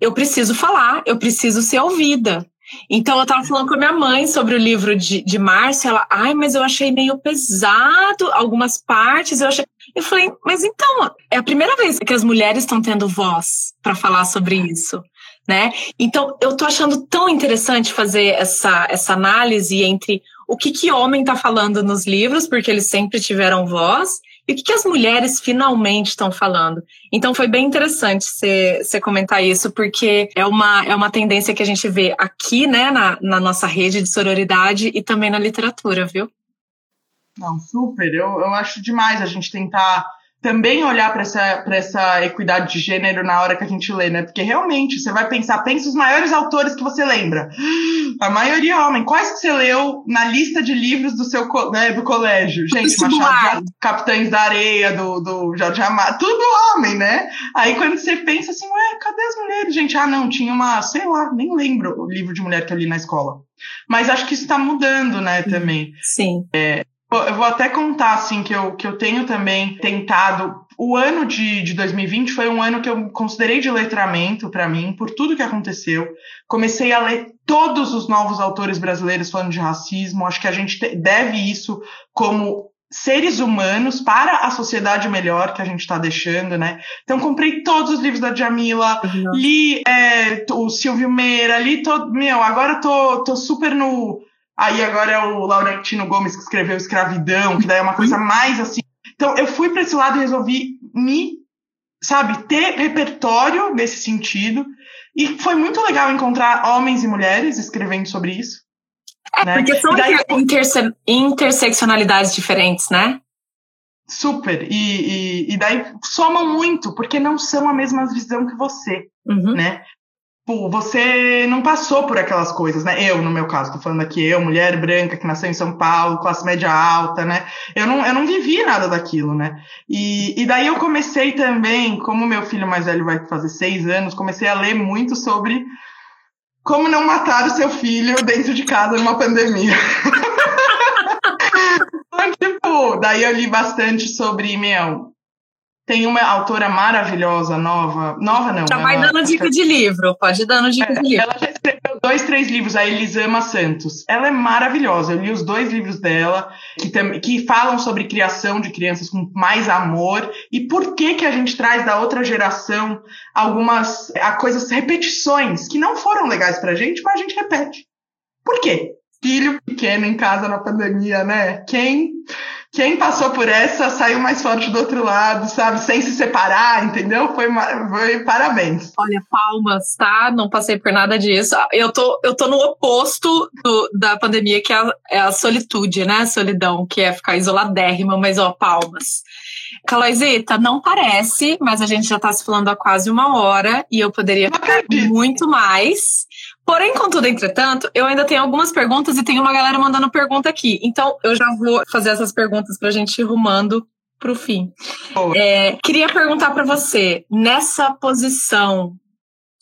[SPEAKER 3] eu preciso falar, eu preciso ser ouvida. Então, eu estava falando com a minha mãe sobre o livro de, de Márcia. Ela, ai, mas eu achei meio pesado algumas partes. Eu achei. Eu falei, mas então, é a primeira vez que as mulheres estão tendo voz para falar sobre isso né? Então, eu tô achando tão interessante fazer essa, essa análise entre o que que homem está falando nos livros, porque eles sempre tiveram voz, e o que, que as mulheres finalmente estão falando. Então, foi bem interessante você comentar isso, porque é uma, é uma tendência que a gente vê aqui, né, na, na nossa rede de sororidade e também na literatura, viu?
[SPEAKER 4] Não, super. Eu, eu acho demais a gente tentar também olhar para essa, essa equidade de gênero na hora que a gente lê, né? Porque realmente você vai pensar, pensa os maiores autores que você lembra. A maioria é homem. Quais que você leu na lista de livros do seu né, do colégio? Gente, Machado Capitães da Areia, do, do Jorge Amado, tudo homem, né? Aí quando você pensa assim, ué, cadê as mulheres? Gente, ah, não, tinha uma, sei lá, nem lembro o livro de mulher que eu li na escola. Mas acho que isso está mudando, né, também.
[SPEAKER 3] Sim.
[SPEAKER 4] É, eu vou até contar, assim, que eu, que eu tenho também tentado. O ano de, de 2020 foi um ano que eu considerei de letramento para mim, por tudo que aconteceu. Comecei a ler todos os novos autores brasileiros falando de racismo. Acho que a gente deve isso como seres humanos para a sociedade melhor que a gente está deixando, né? Então comprei todos os livros da Jamila, uhum. li é, o Silvio Meira, li todo, meu, agora tô, tô super no Aí agora é o Laurentino Gomes que escreveu Escravidão, que daí é uma coisa mais assim. Então eu fui para esse lado e resolvi me, sabe, ter repertório nesse sentido. E foi muito legal encontrar homens e mulheres escrevendo sobre isso.
[SPEAKER 3] É, né? porque são daí, interse interseccionalidades diferentes, né?
[SPEAKER 4] Super. E, e, e, daí somam muito, porque não são a mesma visão que você, uhum. né? Você não passou por aquelas coisas, né? Eu, no meu caso, tô falando aqui, eu, mulher branca que nasceu em São Paulo, classe média alta, né? Eu não, eu não vivi nada daquilo, né? E, e daí eu comecei também, como meu filho mais velho vai fazer seis anos, comecei a ler muito sobre como não matar o seu filho dentro de casa numa pandemia. então, tipo, daí eu li bastante sobre, meu, tem uma autora maravilhosa, nova. Nova não.
[SPEAKER 3] Já vai ela, dando dica de livro, pode ir dando dica é, de livro.
[SPEAKER 4] Ela já escreveu dois, três livros, a Elisama Santos. Ela é maravilhosa. Eu li os dois livros dela, que, tam, que falam sobre criação de crianças com mais amor e por que que a gente traz da outra geração algumas a coisas, repetições que não foram legais pra gente, mas a gente repete. Por quê? Filho pequeno em casa na pandemia, né? Quem quem passou por essa saiu mais forte do outro lado, sabe? Sem se separar, entendeu? Foi, foi parabéns.
[SPEAKER 3] Olha, palmas, tá? Não passei por nada disso. Eu tô, eu tô no oposto do, da pandemia, que é a, é a solitude, né? A solidão, que é ficar isoladérrima, mas ó, palmas. Caloisita, não parece, mas a gente já tá se falando há quase uma hora e eu poderia ficar muito mais. Porém, contudo, entretanto, eu ainda tenho algumas perguntas e tem uma galera mandando pergunta aqui. Então, eu já vou fazer essas perguntas para a gente ir rumando para o fim. É, queria perguntar para você, nessa posição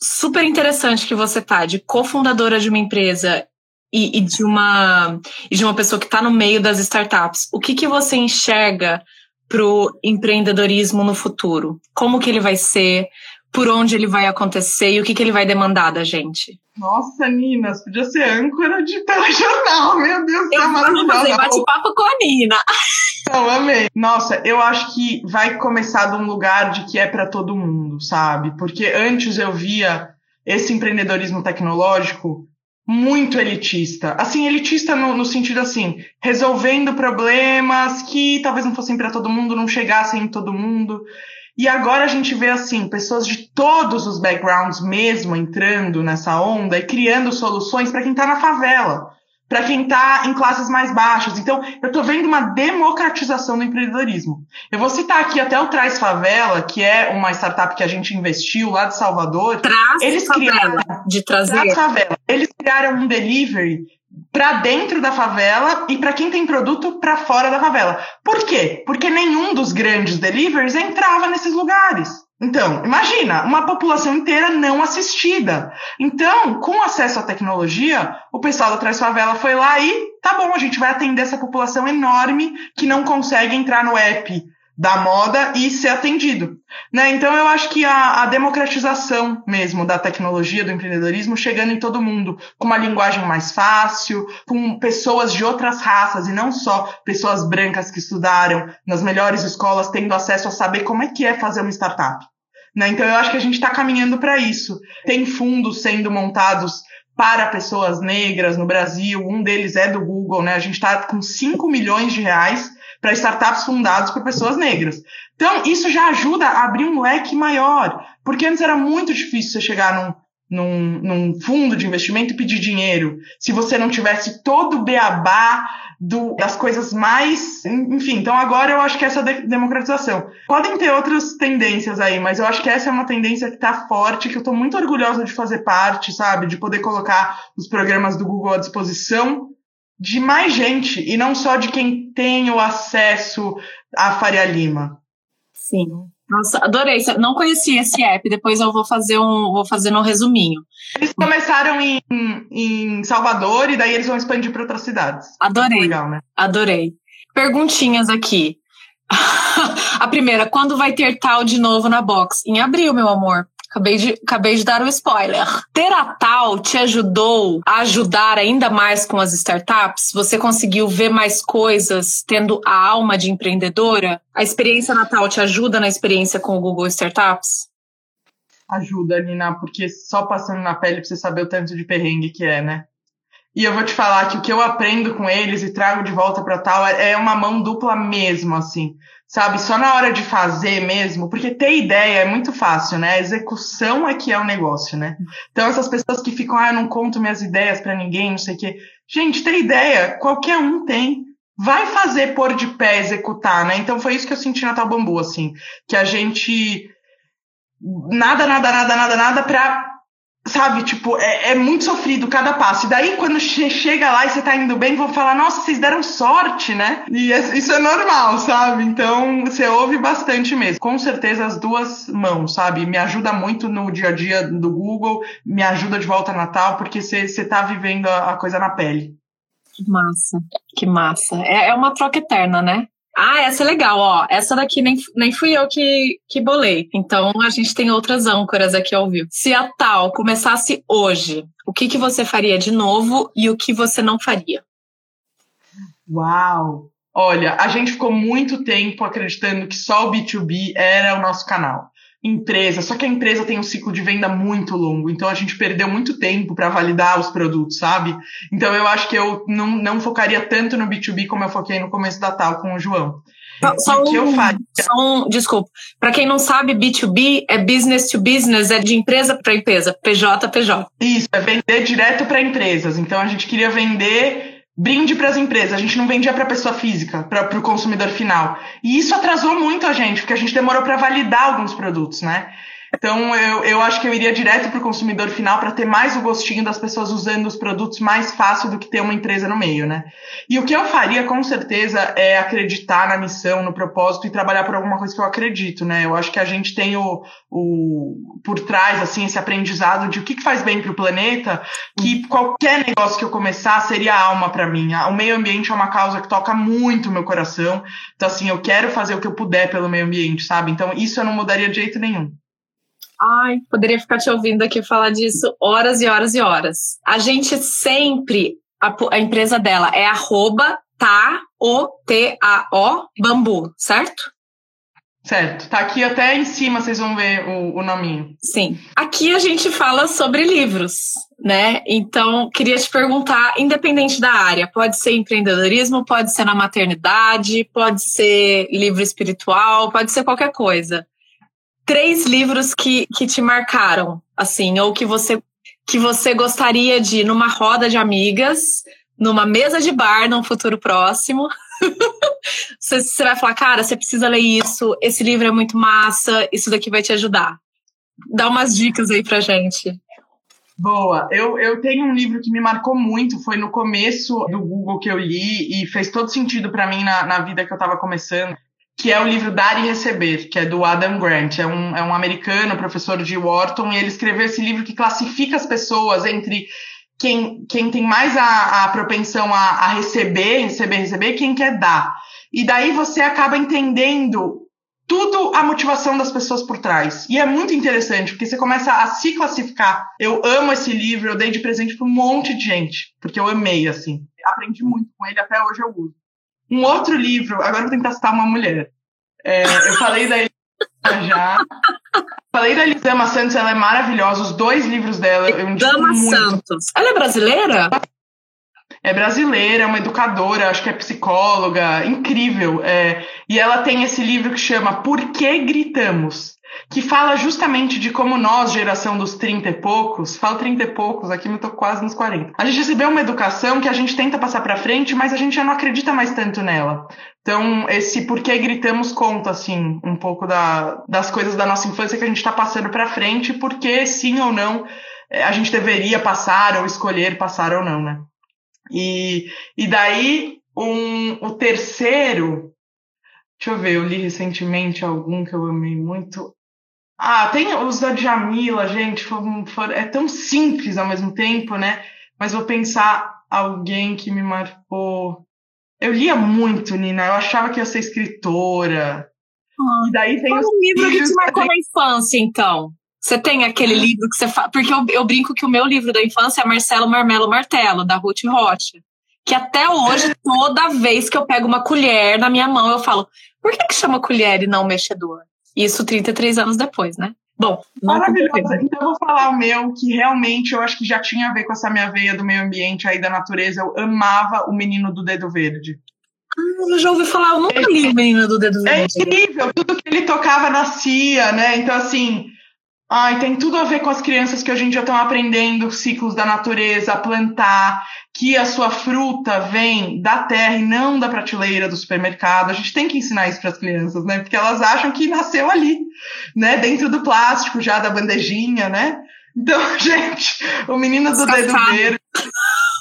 [SPEAKER 3] super interessante que você tá, de cofundadora de uma empresa e, e de uma e de uma pessoa que está no meio das startups, o que, que você enxerga para o empreendedorismo no futuro? Como que ele vai ser? Por onde ele vai acontecer e o que, que ele vai demandar da gente.
[SPEAKER 4] Nossa, Nina, você podia ser âncora de telejornal, meu Deus,
[SPEAKER 3] eu
[SPEAKER 4] tá
[SPEAKER 3] maravilhosa. fazer bate-papo com a Nina.
[SPEAKER 4] Eu amei. Nossa, eu acho que vai começar de um lugar de que é para todo mundo, sabe? Porque antes eu via esse empreendedorismo tecnológico muito elitista. Assim, elitista no, no, sentido assim, resolvendo problemas que talvez não fossem para todo mundo, não chegassem em todo mundo. E agora a gente vê assim, pessoas de todos os backgrounds mesmo entrando nessa onda e criando soluções para quem está na favela para quem está em classes mais baixas. Então, eu estou vendo uma democratização do empreendedorismo. Eu vou citar aqui até o Traz Favela, que é uma startup que a gente investiu lá de Salvador.
[SPEAKER 3] Traz eles Favela, criaram, de trazer. Traz Favela.
[SPEAKER 4] Eles criaram um delivery para dentro da favela e para quem tem produto para fora da favela. Por quê? Porque nenhum dos grandes deliveries entrava nesses lugares. Então, imagina, uma população inteira não assistida. Então, com acesso à tecnologia, o pessoal da Trás Favela foi lá e tá bom, a gente vai atender essa população enorme que não consegue entrar no app da moda e ser atendido. Né? Então eu acho que a, a, democratização mesmo da tecnologia, do empreendedorismo, chegando em todo mundo, com uma linguagem mais fácil, com pessoas de outras raças e não só pessoas brancas que estudaram nas melhores escolas, tendo acesso a saber como é que é fazer uma startup. Né? Então eu acho que a gente está caminhando para isso. Tem fundos sendo montados para pessoas negras no Brasil, um deles é do Google, né? A gente está com 5 milhões de reais para startups fundadas por pessoas negras. Então, isso já ajuda a abrir um leque maior, porque antes era muito difícil você chegar num, num, num fundo de investimento e pedir dinheiro, se você não tivesse todo o beabá do, das coisas mais. Enfim, então agora eu acho que essa de democratização. Podem ter outras tendências aí, mas eu acho que essa é uma tendência que está forte, que eu estou muito orgulhosa de fazer parte, sabe? De poder colocar os programas do Google à disposição de mais gente e não só de quem tem o acesso à Faria Lima.
[SPEAKER 3] Sim. Nossa, adorei. Não conhecia esse app. Depois eu vou fazer um, vou fazer um resuminho.
[SPEAKER 4] Eles começaram em, em Salvador e daí eles vão expandir para outras cidades.
[SPEAKER 3] Adorei. Legal, né? Adorei. Perguntinhas aqui. A primeira, quando vai ter tal de novo na box? Em abril, meu amor. Acabei de, acabei de dar um spoiler. Ter a Tal te ajudou a ajudar ainda mais com as startups? Você conseguiu ver mais coisas tendo a alma de empreendedora? A experiência Natal te ajuda na experiência com o Google Startups?
[SPEAKER 4] Ajuda, Nina, porque só passando na pele pra você saber o tanto de perrengue que é, né? E eu vou te falar que o que eu aprendo com eles e trago de volta para tal é uma mão dupla mesmo, assim sabe? Só na hora de fazer mesmo, porque ter ideia é muito fácil, né? A execução é que é o negócio, né? Então essas pessoas que ficam, ah, eu não conto minhas ideias para ninguém, não sei o quê. Gente, ter ideia, qualquer um tem. Vai fazer pôr de pé, executar, né? Então foi isso que eu senti na Tal Bambu, assim, que a gente nada, nada, nada, nada, nada para sabe, tipo, é, é, muito sofrido cada passo. E daí, quando che chega lá e você tá indo bem, vão falar, nossa, vocês deram sorte, né? E é, isso é normal, sabe? Então, você ouve bastante mesmo. Com certeza, as duas mãos, sabe? Me ajuda muito no dia a dia do Google, me ajuda de volta a Natal, porque você, você tá vivendo a, a coisa na pele.
[SPEAKER 3] Que massa, que massa. É, é uma troca eterna, né? Ah, essa é legal, ó. Essa daqui nem, nem fui eu que, que bolei. Então a gente tem outras âncoras aqui ao vivo. Se a tal começasse hoje, o que, que você faria de novo e o que você não faria?
[SPEAKER 4] Uau! Olha, a gente ficou muito tempo acreditando que só o B2B era o nosso canal empresa, só que a empresa tem um ciclo de venda muito longo, então a gente perdeu muito tempo para validar os produtos, sabe? Então eu acho que eu não, não focaria tanto no B2B como eu foquei no começo da tal com o João.
[SPEAKER 3] Só, um, eu faria... um, desculpa. Para quem não sabe, B2B é business to business, é de empresa para empresa, PJ PJ.
[SPEAKER 4] Isso, é vender direto para empresas. Então a gente queria vender brinde para as empresas. A gente não vendia para a pessoa física, para o consumidor final. E isso atrasou muito a gente, porque a gente demorou para validar alguns produtos, né? Então, eu, eu acho que eu iria direto para o consumidor final para ter mais o gostinho das pessoas usando os produtos mais fácil do que ter uma empresa no meio, né? E o que eu faria, com certeza, é acreditar na missão, no propósito e trabalhar por alguma coisa que eu acredito, né? Eu acho que a gente tem o, o por trás, assim, esse aprendizado de o que, que faz bem para o planeta, que qualquer negócio que eu começar seria alma para mim. O meio ambiente é uma causa que toca muito o meu coração. Então, assim, eu quero fazer o que eu puder pelo meio ambiente, sabe? Então, isso eu não mudaria de jeito nenhum.
[SPEAKER 3] Ai, poderia ficar te ouvindo aqui falar disso horas e horas e horas. A gente sempre, a, a empresa dela é arroba tá, o, t, a, o, bambu, certo?
[SPEAKER 4] Certo. Tá aqui até em cima, vocês vão ver o, o nominho.
[SPEAKER 3] Sim. Aqui a gente fala sobre livros, né? Então, queria te perguntar, independente da área, pode ser empreendedorismo, pode ser na maternidade, pode ser livro espiritual, pode ser qualquer coisa. Três livros que, que te marcaram, assim, ou que você, que você gostaria de, numa roda de amigas, numa mesa de bar num futuro próximo. você, você vai falar, cara, você precisa ler isso, esse livro é muito massa, isso daqui vai te ajudar. Dá umas dicas aí pra gente.
[SPEAKER 4] Boa. Eu, eu tenho um livro que me marcou muito, foi no começo do Google que eu li e fez todo sentido para mim na, na vida que eu estava começando, que é o livro Dar e Receber, que é do Adam Grant. É um, é um americano, professor de Wharton, e ele escreveu esse livro que classifica as pessoas entre quem, quem tem mais a, a propensão a, a receber, receber, receber, quem quer dar. E daí você acaba entendendo tudo a motivação das pessoas por trás. E é muito interessante, porque você começa a se classificar. Eu amo esse livro, eu dei de presente para um monte de gente, porque eu amei, assim. Aprendi muito com ele, até hoje eu uso. Um outro livro, agora eu vou tentar citar uma mulher. É, eu falei da já. Falei da Elisama Santos, ela é maravilhosa. Os dois livros dela. Eu
[SPEAKER 3] Dama Santos. Ela é brasileira?
[SPEAKER 4] É brasileira, é uma educadora, acho que é psicóloga, incrível. É, e ela tem esse livro que chama Por que Gritamos? Que fala justamente de como nós, geração dos 30 e poucos, falo 30 e poucos, aqui eu tô quase nos 40. A gente recebeu uma educação que a gente tenta passar para frente, mas a gente já não acredita mais tanto nela. Então, esse porquê gritamos conta, assim, um pouco da, das coisas da nossa infância que a gente está passando para frente, porque sim ou não eh, a gente deveria passar ou escolher passar ou não, né? E, e daí, um, o terceiro, deixa eu ver, eu li recentemente algum que eu amei muito. Ah, tem os da Djamila, gente, foram, foram, é tão simples ao mesmo tempo, né? Mas vou pensar alguém que me marcou. Eu lia muito, Nina. Eu achava que ia ser escritora.
[SPEAKER 3] Ah, e daí tem Qual os livro que te marcou na infância, então? Você tem aquele ah. livro que você fala. Porque eu, eu, brinco que o meu livro da infância é Marcelo Marmelo Martelo, da Ruth Rocha. Que até hoje, toda vez que eu pego uma colher na minha mão, eu falo: por que, que chama colher e não mexedor? Isso 33 anos depois, né? Bom,
[SPEAKER 4] maravilhoso. Então eu vou falar o meu, que realmente eu acho que já tinha a ver com essa minha veia do meio ambiente aí da natureza. Eu amava o menino do dedo verde.
[SPEAKER 3] Ah, eu já ouvi falar, eu nunca é, li o menino do dedo
[SPEAKER 4] é verde. É incrível, tudo que ele tocava nascia, né? Então, assim, ai, tem tudo a ver com as crianças que a gente já estão aprendendo ciclos da natureza, a plantar, que a sua fruta vem da terra e não da prateleira do supermercado. A gente tem que ensinar isso para as crianças, né? Porque elas acham que nasceu ali, né? Dentro do plástico já da bandejinha, né? Então, gente, o menino do dedo verde.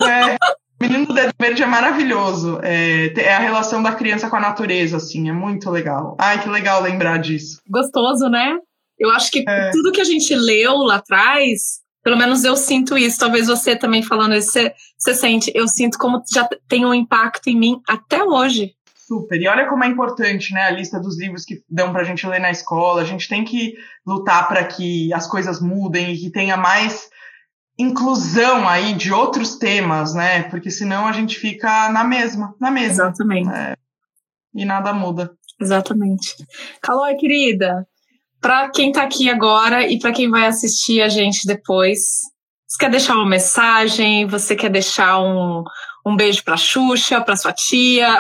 [SPEAKER 4] É, o menino do dedo verde é maravilhoso. É, é, a relação da criança com a natureza, assim, é muito legal. Ai, que legal lembrar disso.
[SPEAKER 3] Gostoso, né? Eu acho que é. tudo que a gente leu lá atrás pelo menos eu sinto isso. Talvez você também falando isso, você, você sente. Eu sinto como já tem um impacto em mim até hoje.
[SPEAKER 4] Super. E olha como é importante, né, a lista dos livros que dão pra gente ler na escola. A gente tem que lutar para que as coisas mudem e que tenha mais inclusão aí de outros temas, né? Porque senão a gente fica na mesma, na mesma.
[SPEAKER 3] Exatamente. É,
[SPEAKER 4] e nada muda.
[SPEAKER 3] Exatamente. Calói, querida, para quem está aqui agora e para quem vai assistir a gente depois, você quer deixar uma mensagem? Você quer deixar um, um beijo para Xuxa, para sua tia?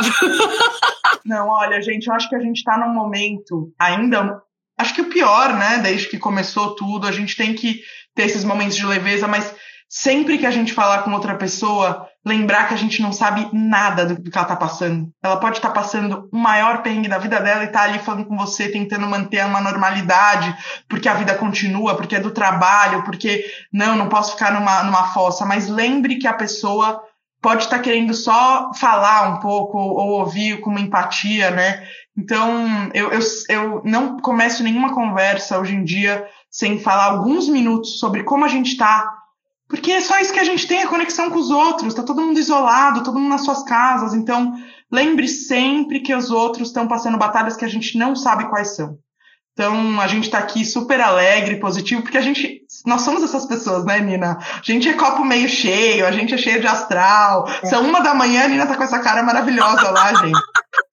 [SPEAKER 4] Não, olha, gente, eu acho que a gente está num momento ainda, acho que o pior, né? Desde que começou tudo, a gente tem que ter esses momentos de leveza, mas sempre que a gente falar com outra pessoa, lembrar que a gente não sabe nada do que ela tá passando. Ela pode estar tá passando o maior perrengue da vida dela e tá ali falando com você, tentando manter uma normalidade, porque a vida continua, porque é do trabalho, porque não, não posso ficar numa, numa fossa. Mas lembre que a pessoa pode estar tá querendo só falar um pouco ou ouvir com uma empatia, né? Então, eu, eu, eu não começo nenhuma conversa hoje em dia sem falar alguns minutos sobre como a gente está porque é só isso que a gente tem, a conexão com os outros. Tá todo mundo isolado, todo mundo nas suas casas. Então, lembre sempre que os outros estão passando batalhas que a gente não sabe quais são. Então, a gente está aqui super alegre, positivo, porque a gente, nós somos essas pessoas, né, Nina? A gente é copo meio cheio, a gente é cheio de astral. É. São uma da manhã, a Nina tá com essa cara maravilhosa lá, gente.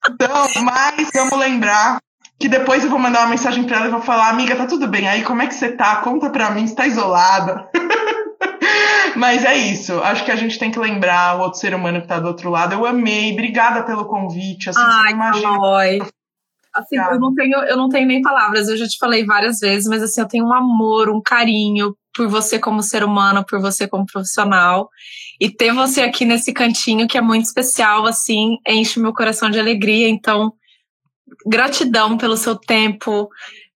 [SPEAKER 4] Então, mas vamos lembrar que depois eu vou mandar uma mensagem para ela e vou falar, amiga, tá tudo bem aí? Como é que você tá? Conta pra mim, você tá isolada. Mas é isso. Acho que a gente tem que lembrar o outro ser humano que tá do outro lado. Eu amei. Obrigada pelo convite. Assim,
[SPEAKER 3] Ai, imagina. Assim, eu não, tenho, eu não tenho nem palavras, eu já te falei várias vezes, mas assim, eu tenho um amor, um carinho por você como ser humano, por você como profissional. E ter você aqui nesse cantinho que é muito especial, assim, enche meu coração de alegria. Então, gratidão pelo seu tempo,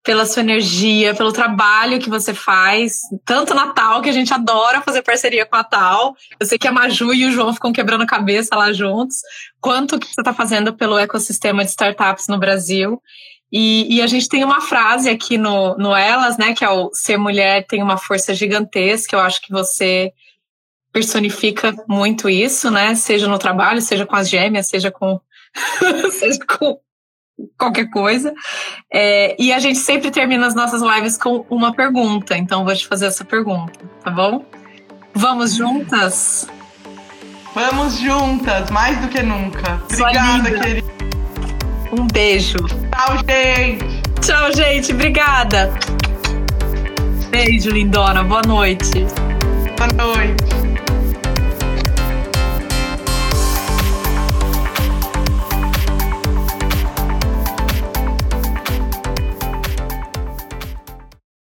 [SPEAKER 3] pela sua energia, pelo trabalho que você faz, tanto Natal, que a gente adora fazer parceria com a Tal. Eu sei que a Maju e o João ficam quebrando cabeça lá juntos, quanto que você está fazendo pelo ecossistema de startups no Brasil. E, e, a gente tem uma frase aqui no, no Elas, né, que é o ser mulher tem uma força gigantesca. Eu acho que você personifica muito isso, né? Seja no trabalho, seja com as gêmeas, seja com, seja com qualquer coisa. É, e a gente sempre termina as nossas lives com uma pergunta. Então, vou te fazer essa pergunta, tá bom? Vamos juntas?
[SPEAKER 4] Vamos juntas, mais do que nunca. Obrigada, querida.
[SPEAKER 3] Um beijo.
[SPEAKER 4] Tchau, gente.
[SPEAKER 3] Tchau, gente. Obrigada. Beijo, lindona. Boa noite.
[SPEAKER 4] Boa noite.